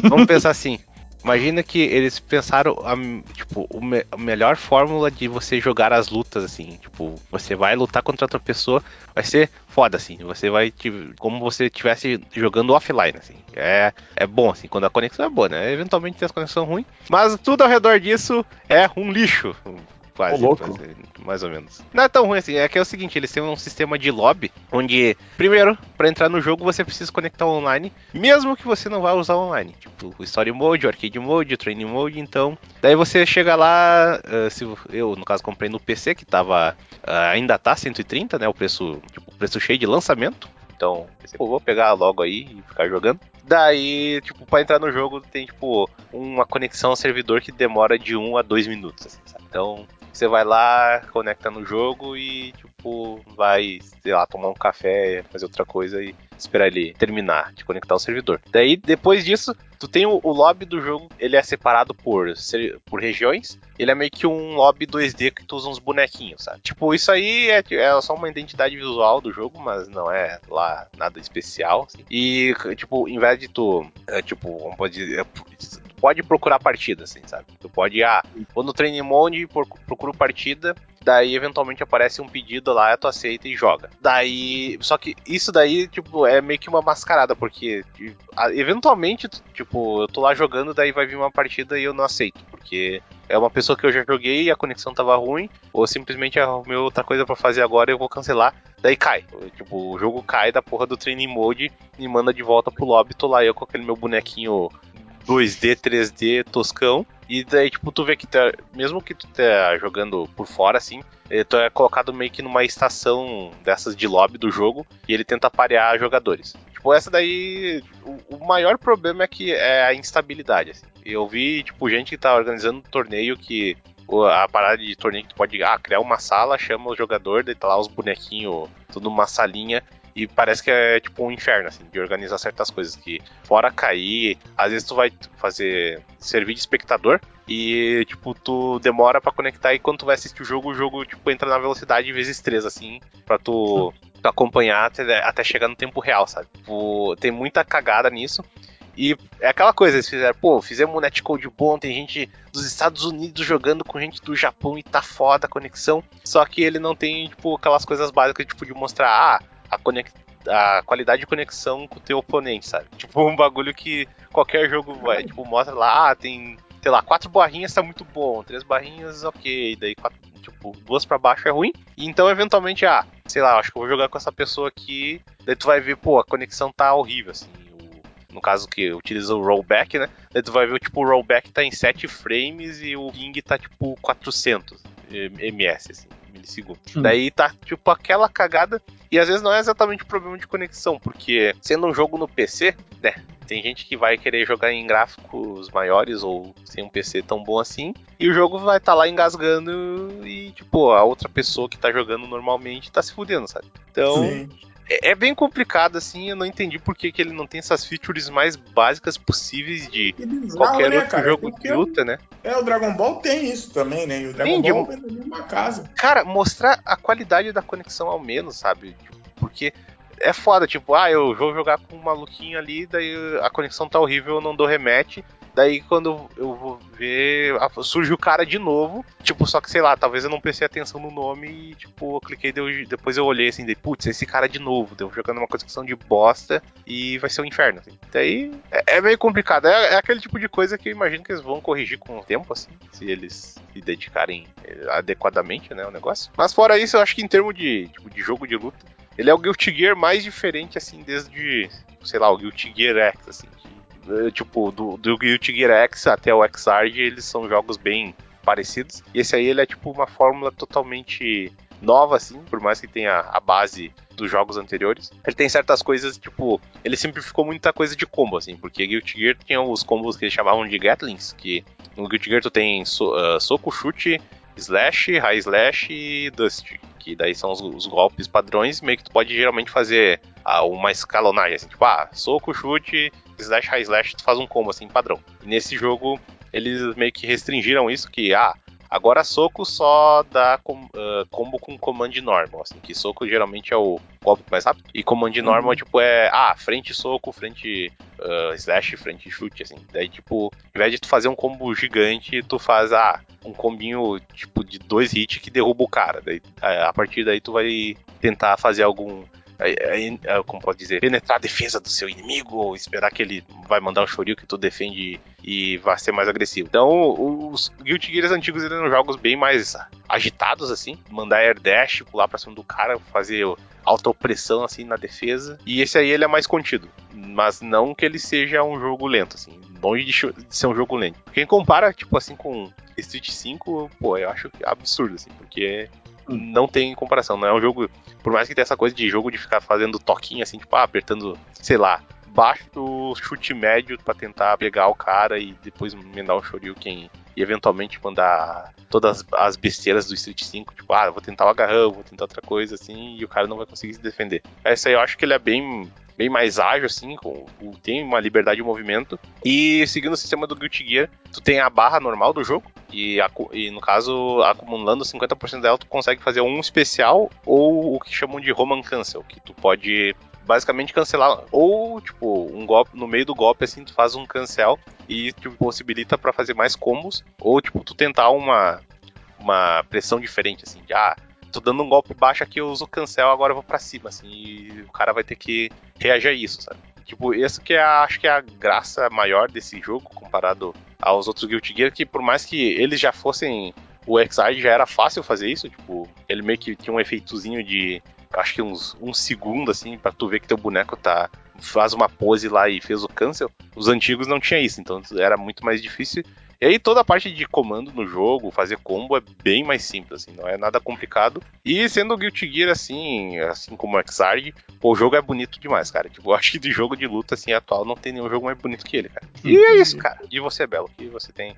vamos pensar assim, Imagina que eles pensaram a, tipo, a melhor fórmula de você jogar as lutas, assim. Tipo, você vai lutar contra outra pessoa, vai ser foda, assim. Você vai, como você estivesse jogando offline, assim. É, é bom, assim, quando a conexão é boa, né? Eventualmente tem as conexões ruins, mas tudo ao redor disso é um lixo quase, quase, mais ou menos. Não é tão ruim assim, é que é o seguinte, eles têm um sistema de lobby, onde, primeiro, para entrar no jogo você precisa conectar online, mesmo que você não vá usar online. Tipo, o Story Mode, o Arcade Mode, o Training Mode, então... Daí você chega lá, uh, se eu, no caso, comprei no PC, que tava... Uh, ainda tá 130, né, o preço, tipo, o preço cheio de lançamento. Então, eu vou pegar logo aí e ficar jogando. Daí, tipo, pra entrar no jogo tem, tipo, uma conexão ao servidor que demora de 1 a 2 minutos, assim, Então, você vai lá, conecta no jogo e, tipo, vai, sei lá, tomar um café, fazer outra coisa e esperar ele terminar de conectar o servidor. Daí, depois disso, tu tem o, o lobby do jogo, ele é separado por, por regiões. Ele é meio que um lobby 2D que tu usa uns bonequinhos, sabe? Tipo, isso aí é, é só uma identidade visual do jogo, mas não é lá nada especial. Assim. E, tipo, em vez de tu, é, tipo, vamos pode pode procurar partida, assim, sabe? Tu pode, ah, vou no training mode, procuro partida, daí eventualmente aparece um pedido lá, tu aceita e joga. Daí, só que isso daí, tipo, é meio que uma mascarada, porque eventualmente, tipo, eu tô lá jogando, daí vai vir uma partida e eu não aceito, porque é uma pessoa que eu já joguei e a conexão tava ruim, ou simplesmente arrumei outra coisa para fazer agora e eu vou cancelar, daí cai. Tipo, o jogo cai da porra do training mode e manda de volta pro lobby, tô lá eu com aquele meu bonequinho 2D, 3D toscão. E daí, tipo, tu vê que tá, mesmo que tu tá jogando por fora, assim, eh, tu é colocado meio que numa estação dessas de lobby do jogo e ele tenta parear jogadores. Tipo, essa daí, o, o maior problema é que é a instabilidade, assim. Eu vi, tipo, gente que tá organizando um torneio que a parada de torneio que tu pode ah, criar uma sala, chama o jogador, daí tá lá os bonequinhos, tudo numa salinha, e parece que é tipo um inferno, assim, de organizar certas coisas. Que fora cair, às vezes tu vai fazer servir de espectador e, tipo, tu demora para conectar e quando tu vai assistir o jogo, o jogo, tipo, entra na velocidade vezes 3, assim, pra tu, acompanhar até, até chegar no tempo real, sabe? Tipo, tem muita cagada nisso. E é aquela coisa, eles fizeram, pô, fizemos um netcode bom, tem gente dos Estados Unidos jogando com gente do Japão e tá foda a conexão. Só que ele não tem, tipo, aquelas coisas básicas, tipo, de mostrar, ah, a, conex... a qualidade de conexão com o teu oponente, sabe? Tipo, um bagulho que qualquer jogo vai, tipo, mostra lá, ah, tem, sei lá, quatro barrinhas tá muito bom, três barrinhas, ok, daí quatro, tipo, duas para baixo é ruim. E então, eventualmente, ah, sei lá, acho que eu vou jogar com essa pessoa aqui, daí tu vai ver, pô, a conexão tá horrível, assim, no caso que utiliza o rollback, né? Daí tu vai ver, tipo, o rollback tá em 7 frames e o ping tá, tipo, 400 ms, assim milissegundos. Hum. Daí tá, tipo, aquela cagada. E às vezes não é exatamente o problema de conexão, porque sendo um jogo no PC, né? Tem gente que vai querer jogar em gráficos maiores ou sem um PC tão bom assim, e o jogo vai estar tá lá engasgando e, tipo, a outra pessoa que tá jogando normalmente tá se fudendo, sabe? Então, Sim. É, é, bem complicado, assim, eu não entendi por que, que ele não tem essas features mais básicas possíveis de bizarro, qualquer né, outro cara? jogo Porque de luta, né? É, o Dragon Ball tem isso também, né? E o Dragon tem, Ball é mesma casa. Cara, mostrar a qualidade da conexão ao menos, sabe? Porque porque é foda, tipo, ah, eu vou jogar com um maluquinho ali, daí a conexão tá horrível, eu não dou remete. Daí quando eu vou ver, surge o cara de novo. Tipo, só que sei lá, talvez eu não prestei atenção no nome e, tipo, eu cliquei, depois eu olhei assim, de putz, esse cara de novo, deu jogando uma conexão de bosta e vai ser um inferno. Assim. Daí é, é meio complicado. É, é, aquele tipo de coisa que eu imagino que eles vão corrigir com o tempo, assim, se eles se dedicarem eh, adequadamente, né, o negócio. Mas fora isso, eu acho que em termos de, tipo, de jogo de luta, ele é o Guilty Gear mais diferente, assim, desde, sei lá, o Guilty Gear X, assim. Que, tipo, do, do Guilty Gear X até o X-Hard, eles são jogos bem parecidos. E esse aí, ele é, tipo, uma fórmula totalmente nova, assim, por mais que tenha a base dos jogos anteriores. Ele tem certas coisas, tipo, ele simplificou muita coisa de combo, assim, porque Guilty Gear tinha os combos que eles chamavam de Gatlings, que no Guilty Gear tu tem so, uh, soco, chute, slash, high slash e dust que daí são os, os, golpes padrões, meio que tu pode geralmente fazer ah, uma escalonagem, assim, tipo, ah, soco, chute, slash, high slash, tu faz um combo, assim, padrão. E nesse jogo, eles meio que restringiram isso, que, ah, agora soco só dá com, uh, combo com command normal, assim, que soco geralmente é o golpe mais rápido, e command uhum. normal, tipo, é, ah, frente soco, frente uh, slash, frente chute, assim. Daí, tipo, ao invés de tu fazer um combo gigante, tu faz, ah, um combinho tipo de dois hits que derruba o cara. Daí, a partir daí tu vai tentar fazer algum como pode dizer, penetrar a defesa do seu inimigo ou esperar que ele vai mandar um chorio que tu defende e vai ser mais agressivo. Então, os Guilty Gears antigos eram jogos bem mais agitados, assim, mandar air dash, pular pra cima do cara, fazer alta opressão, assim, na defesa. E esse aí ele é mais contido, mas não que ele seja um jogo lento, assim, longe de, ser um jogo lento. Quem compara, tipo assim, com Street 5, pô, eu acho absurdo, assim, porque não tem comparação. Não é um jogo. Por mais que tenha essa coisa de jogo de ficar fazendo toquinho assim, tipo, ah, apertando, sei lá, baixo do chute médio para tentar pegar o cara e depois mandar um Shoryuken e eventualmente mandar todas as besteiras do Street 5, tipo, ah, vou tentar o agarrão, vou tentar outra coisa assim, e o cara não vai conseguir se defender. Essa aí eu acho que ele é bem bem mais ágil, assim, com, tem uma liberdade de movimento. E seguindo o sistema do Guilty Gear, tu tem a barra normal do jogo, e, e, no caso, acumulando 50% dela, tu consegue fazer um especial ou o que chamam de Roman Cancel, que tu pode basicamente cancelar ou tipo um golpe no meio do golpe assim tu faz um cancel e te possibilita para fazer mais combos ou tipo tu tentar uma uma pressão diferente assim de ah tô dando um golpe baixo aqui, eu uso cancel, agora eu vou pra cima, assim, e o cara vai ter que reagir a isso, sabe? Tipo, essa que é, a, acho que é a graça maior desse jogo, comparado aos outros Guilty Gear, que por mais que eles já fossem o Exide já era fácil fazer isso, tipo, ele meio que tinha um efeitozinho de acho que uns um segundo assim para tu ver que teu boneco tá faz uma pose lá e fez o cancel. Os antigos não tinha isso, então era muito mais difícil e aí toda a parte de comando no jogo, fazer combo é bem mais simples, assim, não é nada complicado. E sendo o Guilty Gear assim, assim como o Xrd, o jogo é bonito demais, cara. Tipo, eu acho que de jogo de luta assim atual não tem nenhum jogo mais bonito que ele, cara. E é isso, cara. E você, Belo, o que você tem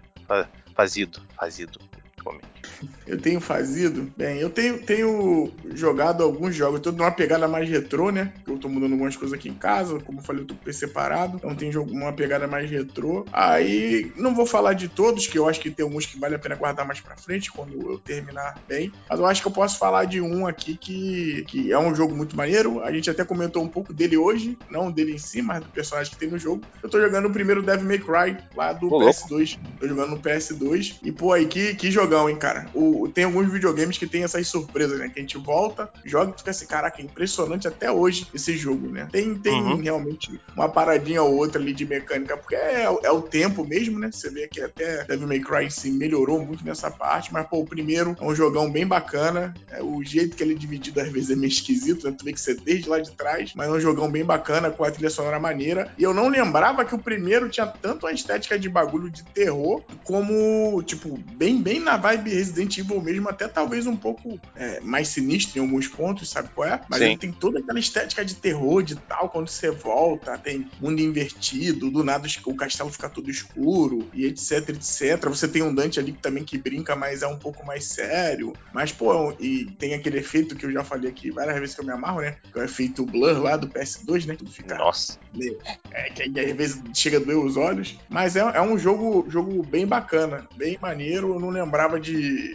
fazido, fazido ultimamente? Eu tenho fazido? Bem, eu tenho, tenho jogado alguns jogos. Eu tô numa pegada mais retrô, né? Eu tô mudando algumas coisas aqui em casa. Como eu falei, eu tô com o PC parado. Então tem uma pegada mais retrô. Aí, não vou falar de todos, que eu acho que tem alguns que vale a pena guardar mais pra frente, quando eu terminar bem. Mas eu acho que eu posso falar de um aqui que, que é um jogo muito maneiro. A gente até comentou um pouco dele hoje. Não dele em si, mas do personagem que tem no jogo. Eu tô jogando o primeiro Devil May Cry, lá do Ô, PS2. Louco. Tô jogando no PS2. E, pô, aí, que, que jogão, hein, cara? O, tem alguns videogames que tem essas surpresas, né? Que a gente volta, joga e fica assim, caraca, é impressionante até hoje esse jogo, né? Tem, tem uhum. realmente uma paradinha ou outra ali de mecânica, porque é, é, o tempo mesmo, né? Você vê que até Devil May Cry se melhorou muito nessa parte, mas, pô, o primeiro é um jogão bem bacana. É, o jeito que ele é dividido às vezes é meio esquisito, né? Tu vê que você é desde lá de trás, mas é um jogão bem bacana, com a trilha sonora maneira. E eu não lembrava que o primeiro tinha tanto a estética de bagulho de terror, como, tipo, bem, bem na vibe Resident Evil mesmo, até talvez um pouco é, mais sinistro em alguns pontos, sabe qual é? Mas Sim. ele tem toda aquela estética de terror, de tal, quando você volta, tem mundo invertido, do nada o castelo fica todo escuro, e etc, etc. Você tem um Dante ali também que brinca, mas é um pouco mais sério. Mas, pô, e tem aquele efeito que eu já falei aqui várias vezes que eu me amarro, né? Que é o efeito blur lá do PS2, né? Tudo fica. Nossa. Meio, é, que às vezes chega a doer os olhos. Mas é, é um jogo, jogo bem bacana, bem maneiro. Eu não lembrava lembrava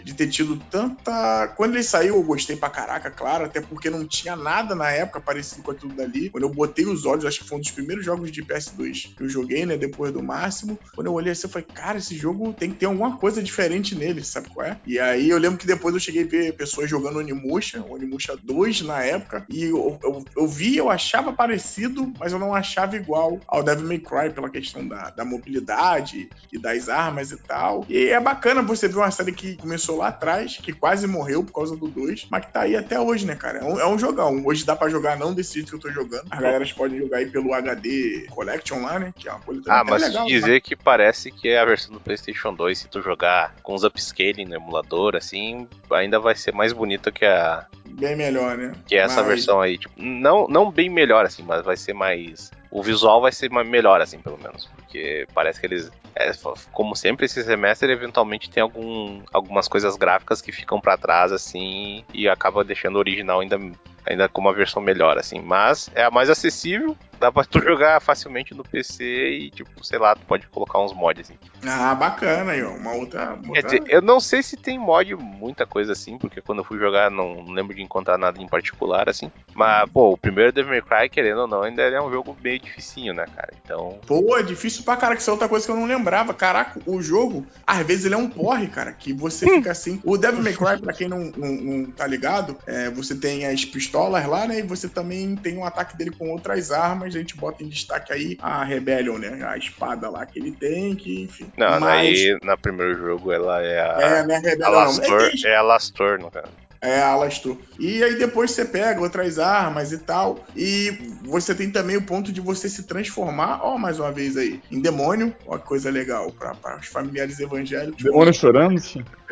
de, ter tido tanta. Quando ele saiu, eu gostei pra caraca, claro, até porque não tinha nada na época parecido com aquilo dali. Quando eu botei os olhos, acho que foi um dos primeiros jogos de PS2 que eu joguei, né? Depois do máximo. Quando eu olhei assim, eu falei, cara, esse jogo tem que ter alguma coisa diferente nele, sabe qual é? E aí eu lembro que depois eu cheguei a ver pessoas jogando Onimusha, Onimusha 2 na época, e eu, eu, eu vi, eu achava parecido, mas eu não achava igual ao Devil May Cry pela questão da, da mobilidade e das armas e tal. E é bacana você ver uma série que começou lá atrás, que quase morreu por causa do 2, mas que tá aí até hoje, né, cara? É um, é um jogão. Hoje dá pra jogar não desse jeito que eu tô jogando. As galeras podem jogar aí pelo HD Collection lá, né? Que é uma coisa Ah, mas legal, dizer que parece que é a versão do PlayStation 2, se tu jogar com os upscaling no emulador, assim, ainda vai ser mais bonita que a. Bem melhor, né? Que é essa mas... versão aí. Tipo, não, não bem melhor, assim, mas vai ser mais o visual vai ser melhor, assim, pelo menos. Porque parece que eles. É, como sempre, esse semestre eventualmente tem algum, algumas coisas gráficas que ficam para trás, assim, e acaba deixando o original ainda, ainda com uma versão melhor, assim. Mas é a mais acessível dá pra tu jogar facilmente no PC e, tipo, sei lá, tu pode colocar uns mods assim. Ah, bacana aí, ó. Uma outra. Quer dizer, eu não sei se tem mod, muita coisa assim, porque quando eu fui jogar não lembro de encontrar nada em particular, assim. Mas, pô, o primeiro Devil May Cry, querendo ou não, ainda é um jogo meio dificinho, né, cara? Então. Pô, é difícil pra cara, que isso é outra coisa que eu não lembrava. Caraca, o jogo, às vezes ele é um porre, cara, que você fica assim. O Devil May Cry, pra quem não, não, não tá ligado, é, você tem as pistolas lá, né? E você também tem um ataque dele com outras armas a gente bota em destaque aí a Rebellion, né? A espada lá que ele tem, que, enfim. Não, mas... aí no primeiro jogo ela é a. É, né? Rebellion. A Lastor, é, é a Lastor, no caso. É, Alastor. E aí depois você pega outras armas e tal. E você tem também o ponto de você se transformar, ó, mais uma vez aí, em demônio. Ó, que coisa legal para os familiares evangélicos. Demônio chorando?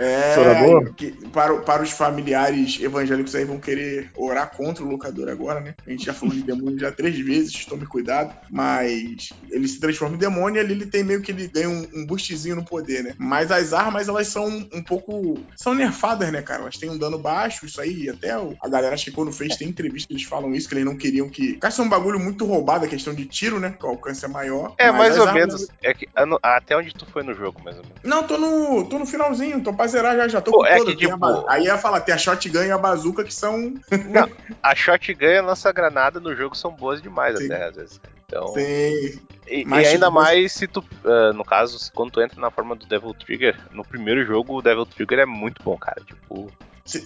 É, que, para, para os familiares evangélicos aí vão querer orar contra o locador agora, né? A gente já falou de demônio já três vezes, tome cuidado. Mas ele se transforma em demônio e ali ele tem meio que ele ganha um, um boostzinho no poder, né? Mas as armas, elas são um pouco. são nerfadas, né, cara? Elas têm um dano baixo isso aí, até a galera acho que quando fez, tem entrevista eles falam isso, que eles não queriam que. Cara, é um bagulho muito roubado a questão de tiro, né? Que o alcance é maior. É, mais ou menos. É que, até onde tu foi no jogo, mais ou menos? Não, tô no, tô no finalzinho, tô pra zerar já, já tô Pô, com é todo. Que, tipo... a, aí ia falar, tem a shotgun e a bazuca que são. não, a shotgun e a nossa granada no jogo são boas demais Sim. até, às vezes. Então. Sim. E, e ainda mais se tu, uh, no caso, quando tu entra na forma do Devil Trigger, no primeiro jogo o Devil Trigger é muito bom, cara. Tipo,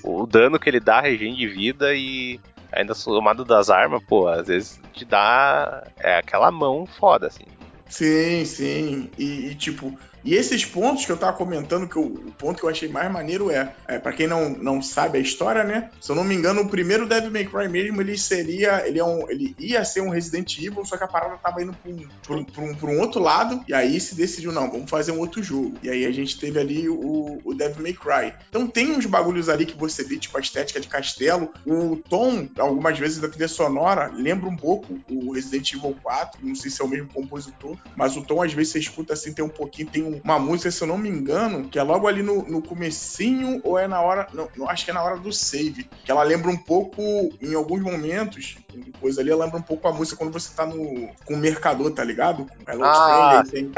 o dano que ele dá, regen de vida e ainda somado das armas, pô, às vezes te dá é aquela mão foda, assim. Sim, sim. E, e tipo, e esses pontos que eu tava comentando, que eu, o ponto que eu achei mais maneiro é, é para quem não, não sabe a história, né? Se eu não me engano, o primeiro Devil May Cry mesmo, ele seria, ele, é um, ele ia ser um Resident Evil, só que a parada tava indo pra um, pra um, pra um, pra um outro lado, e aí se decidiu, não, vamos fazer um outro jogo. E aí a gente teve ali o, o Devil May Cry. Então tem uns bagulhos ali que você vê, tipo a estética de castelo, o tom, algumas vezes da trilha sonora, lembra um pouco o Resident Evil 4, não sei se é o mesmo compositor, mas o tom às vezes você escuta assim, tem um pouquinho, tem um uma música, se eu não me engano, que é logo ali no, no comecinho, ou é na hora. Não, não, acho que é na hora do save. Que ela lembra um pouco, em alguns momentos, coisa ali, ela lembra um pouco a música quando você tá no, com o mercador, tá ligado? Ah, tem...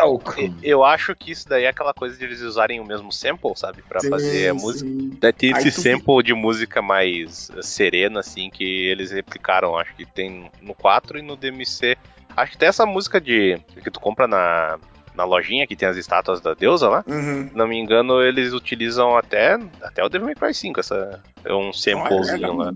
Eu acho que isso daí é aquela coisa de eles usarem o mesmo sample, sabe? Pra sim, fazer a música. Daí tem esse sample de música mais serena, assim, que eles replicaram, acho que tem no 4 e no DMC. Acho que tem essa música de que tu compra na, na lojinha que tem as estátuas da deusa lá. Uhum. Não me engano, eles utilizam até, até o Devil May Cry 5, essa, é um samplezinho lá.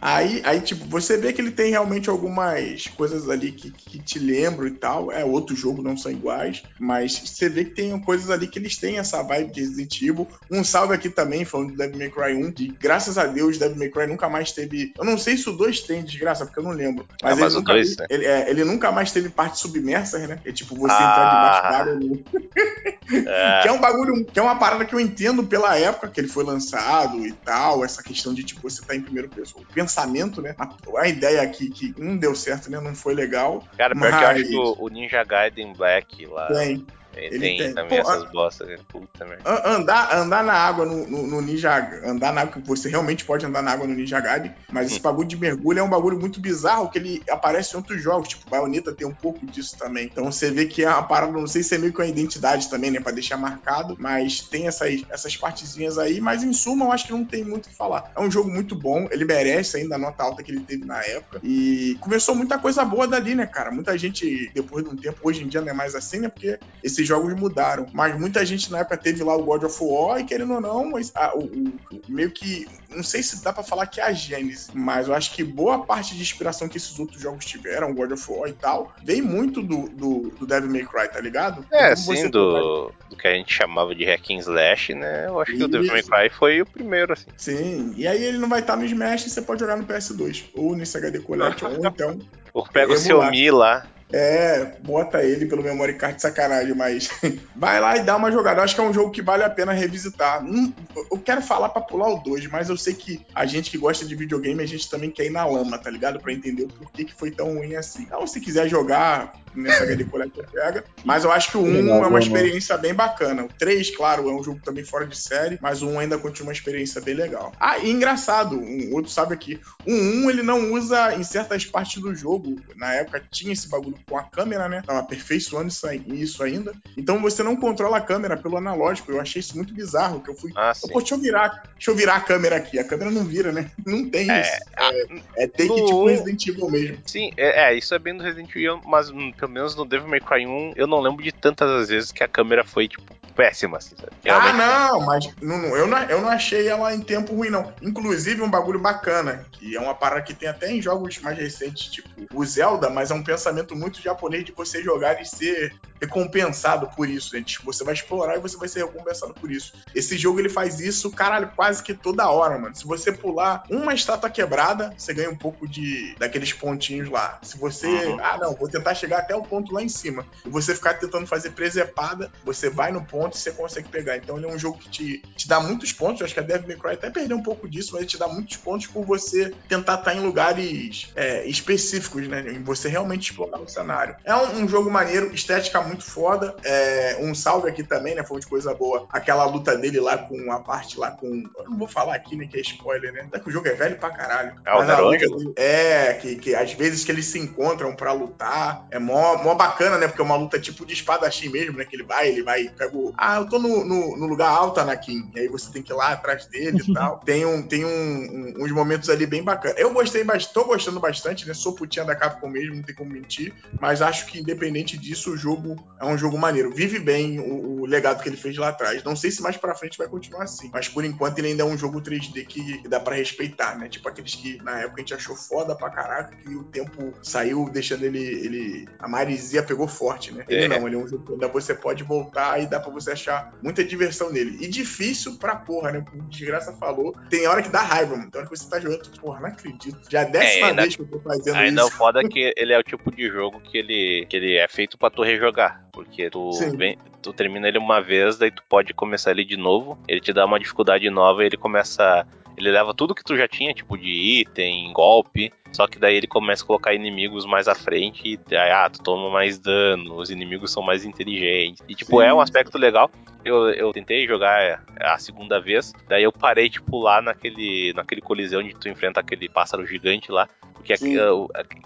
Aí, aí, tipo, você vê que ele tem realmente algumas coisas ali que, que te lembram e tal. É, outro jogo não são iguais, mas você vê que tem coisas ali que eles têm essa vibe de Resident Evil. Um salve aqui também, falando do Devil May Cry 1, de graças a Deus, Devil May Cry nunca mais teve. Eu não sei se o 2 tem, desgraça, porque eu não lembro. Mas, ah, mas ele, nunca, dois, né? ele, é, ele, nunca mais teve parte submersa, né? É tipo você ah. entrar debaixo é. que é um bagulho, que é uma parada que eu entendo pela época que ele foi lançado e tal, essa questão de tipo você tá em primeiro pessoa. O pensamento, né? A, a ideia aqui que não deu certo, né? Não foi legal. Cara, pior mas... que eu acho que o, o Ninja Gaiden Black lá. Tem. Ele, tem, tem, também Pô, essas bostas, né? puta merda. Andar, andar na água no, no, no, Ninja. Andar na água, você realmente pode andar na água no Ninja Gaiden, mas esse hum. bagulho de mergulho é um bagulho muito bizarro, que ele aparece em outros jogos, tipo, Bayonetta tem um pouco disso também. Então você vê que é uma parada, não sei se é meio com a identidade também, né, pra deixar marcado, mas tem essas, essas partezinhas aí, mas em suma eu acho que não tem muito o que falar. É um jogo muito bom, ele merece ainda a nota alta que ele teve na época, e começou muita coisa boa dali, né, cara? Muita gente, depois de um tempo, hoje em dia não é mais assim, né, porque esses jogos mudaram, mas muita gente na época teve lá o God of War, e querendo ou não, a, o, o, meio que, não sei se dá pra falar que é a Gênesis, mas eu acho que boa parte de inspiração que esses outros jogos tiveram, God of War e tal, vem muito do, do, do Devil May Cry, tá ligado? É, sim, do, do que a gente chamava de hack and slash, né? Eu acho Isso. que o Devil May Cry foi o primeiro, assim. Sim, e aí ele não vai estar no Smash e você pode jogar no PS2, ou nesse HD Collection, ou então... Ou pega o seu Mi lá. É, bota ele pelo memory card de sacanagem, mas vai lá e dá uma jogada. Acho que é um jogo que vale a pena revisitar. Hum, eu quero falar pra pular o 2, mas eu sei que a gente que gosta de videogame, a gente também quer ir na lama, tá ligado? Pra entender o porquê que foi tão ruim assim. Então, se quiser jogar nessa HD Collector, pega. Mas eu acho que o 1 um é uma experiência bem bacana. O 3, claro, é um jogo também fora de série, mas o 1 ainda continua uma experiência bem legal. Ah, e engraçado, um outro sabe aqui, o 1 ele não usa em certas partes do jogo. Na época tinha esse bagulho com a câmera, né? Tava aperfeiçoando isso ainda. Então você não controla a câmera pelo analógico. Eu achei isso muito bizarro, que eu fui. Ah, Pô, deixa eu virar, deixa eu virar a câmera aqui. A câmera não vira, né? Não tem é, isso. É, é take no... tipo Resident Evil mesmo. Sim, é, é, isso é bem do Resident Evil, mas hum, pelo menos no Devil May Cry 1, eu não lembro de tantas vezes que a câmera foi, tipo, péssima, assim, sabe? Ah, não, mas não, eu, não, eu não achei ela em tempo ruim, não. Inclusive, um bagulho bacana, que é uma parada que tem até em jogos mais recentes, tipo o Zelda, mas é um pensamento muito japonês de você jogar e ser recompensado por isso, gente. Tipo, você vai explorar e você vai ser recompensado por isso. Esse jogo ele faz isso, caralho, quase que toda hora, mano. Se você pular uma estátua quebrada, você ganha um pouco de daqueles pontinhos lá. Se você, uhum. ah, não, vou tentar chegar até o ponto lá em cima, e você ficar tentando fazer presepada, você vai no ponto e você consegue pegar. Então ele é um jogo que te, te dá muitos pontos. Eu acho que a Devil May Cry até perdeu um pouco disso, mas ele te dá muitos pontos por você tentar estar em lugares é, específicos, né? Em você realmente explorar o cenário. É um, um jogo maneiro, estética muito foda. É, um salve aqui também, né? Foi de coisa boa. Aquela luta dele lá com a parte lá com. Eu não vou falar aqui, né? Que é spoiler, né? Até que o jogo é velho pra caralho. É o Ângelo? É, que, que às vezes que eles se encontram pra lutar. É mó, mó bacana, né? Porque é uma luta tipo de espadachim mesmo, né? Que ele vai, ele vai, pega o. Ah, eu tô no, no, no lugar alto, Anakin. E aí você tem que ir lá atrás dele e tal. Tem, um, tem um, um, uns momentos ali bem bacanas. Eu gostei, mas tô gostando bastante, né? Sou putinha da Capcom mesmo, não tem como mentir. Mas acho que independente disso, o jogo é um jogo maneiro. Vive bem o, o legado que ele fez lá atrás. Não sei se mais pra frente vai continuar assim. Mas por enquanto ele ainda é um jogo 3D que, que dá para respeitar, né? Tipo aqueles que na época a gente achou foda pra caraca, que o tempo saiu deixando ele. ele a pegou forte, né? Ele é. não, ele é um jogo que ainda você pode voltar e dá pra você achar muita diversão nele. E difícil pra porra, né? Como o Desgraça falou, tem hora que dá raiva, mano. Tem hora que você tá jogando, porra, não acredito. Já é a décima é, vez que eu tô fazendo ainda isso. Ainda o foda é que ele é o tipo de jogo que ele, que ele é feito pra tu rejogar. Porque tu, vem, tu termina ele uma vez, daí tu pode começar ele de novo. Ele te dá uma dificuldade nova e ele começa ele leva tudo que tu já tinha, tipo de item, golpe, só que daí ele começa a colocar inimigos mais à frente e aí, ah, tu toma mais dano, os inimigos são mais inteligentes. E tipo, Sim. é um aspecto legal. Eu, eu tentei jogar a segunda vez, daí eu parei, tipo, lá naquele, naquele coliseu onde tu enfrenta aquele pássaro gigante lá. Porque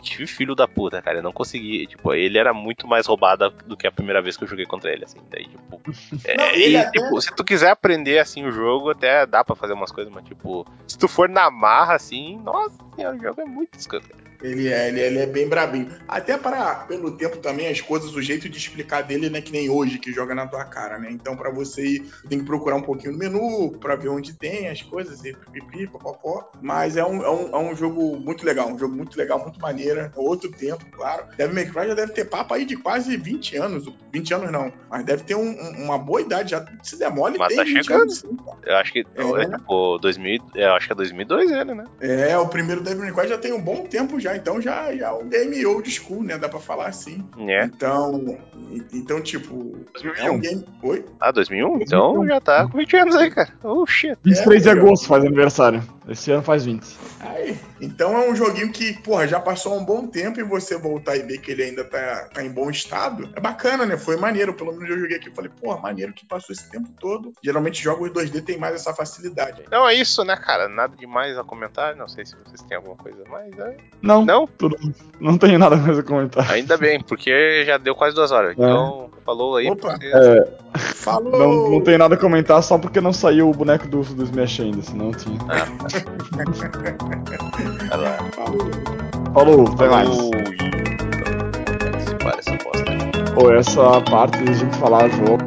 tive filho da puta, cara. Eu não consegui. Tipo, ele era muito mais roubado do que a primeira vez que eu joguei contra ele, assim. Daí, tipo. É, não, e, até... tipo, se tu quiser aprender assim o jogo, até dá para fazer umas coisas, mas tipo, se tu for na marra, assim, nossa, o jogo é muito escuro, cara. Ele é, ele, é, ele é bem brabinho. Até para, pelo tempo também, as coisas, o jeito de explicar dele não é que nem hoje, que joga na tua cara, né? Então, para você ir, tem que procurar um pouquinho no menu, para ver onde tem as coisas, e pipi, popopó. Mas é um, é, um, é um jogo muito legal, um jogo muito legal, muito maneiro. É outro tempo, claro. Devil May Cry já deve ter papo aí de quase 20 anos. 20 anos não, mas deve ter um, uma boa idade. Já se demole, mas tem tá chegando. Anos, sim, eu acho que é, é tipo, 2000, eu acho que é 2002 ele, né? É, o primeiro Devil May Cry já tem um bom tempo já, então já, já é um game old school, né? Dá pra falar assim. É. Então, então tipo, 2001. é um game... Oi? Ah, 2001? 2001. Então já tá com 20 anos aí, cara. Oh, shit. 23 é, de agosto faz aniversário. Esse ano faz 20. Aí. Então é um joguinho que, porra, já passou um bom tempo e você voltar e ver que ele ainda tá, tá em bom estado. É bacana, né? Foi maneiro. Pelo menos eu joguei aqui e falei, porra, maneiro que passou esse tempo todo. Geralmente jogos 2D tem mais essa facilidade. Então é isso, né, cara? Nada demais a comentar. Não sei se vocês têm alguma coisa mais. Né? Não. Não? Tudo, não tenho nada mais a comentar. Ainda bem, porque já deu quase duas horas. Então, falou aí. Opa. porque- É, Falou! não, não tenho nada a comentar só porque não saiu o boneco do do Smash ainda, senão tinha. Ah, vai lá. Falou. Falou, até mais. Então, se para essa bosta. Pô, essa parte de a gente falar jogo.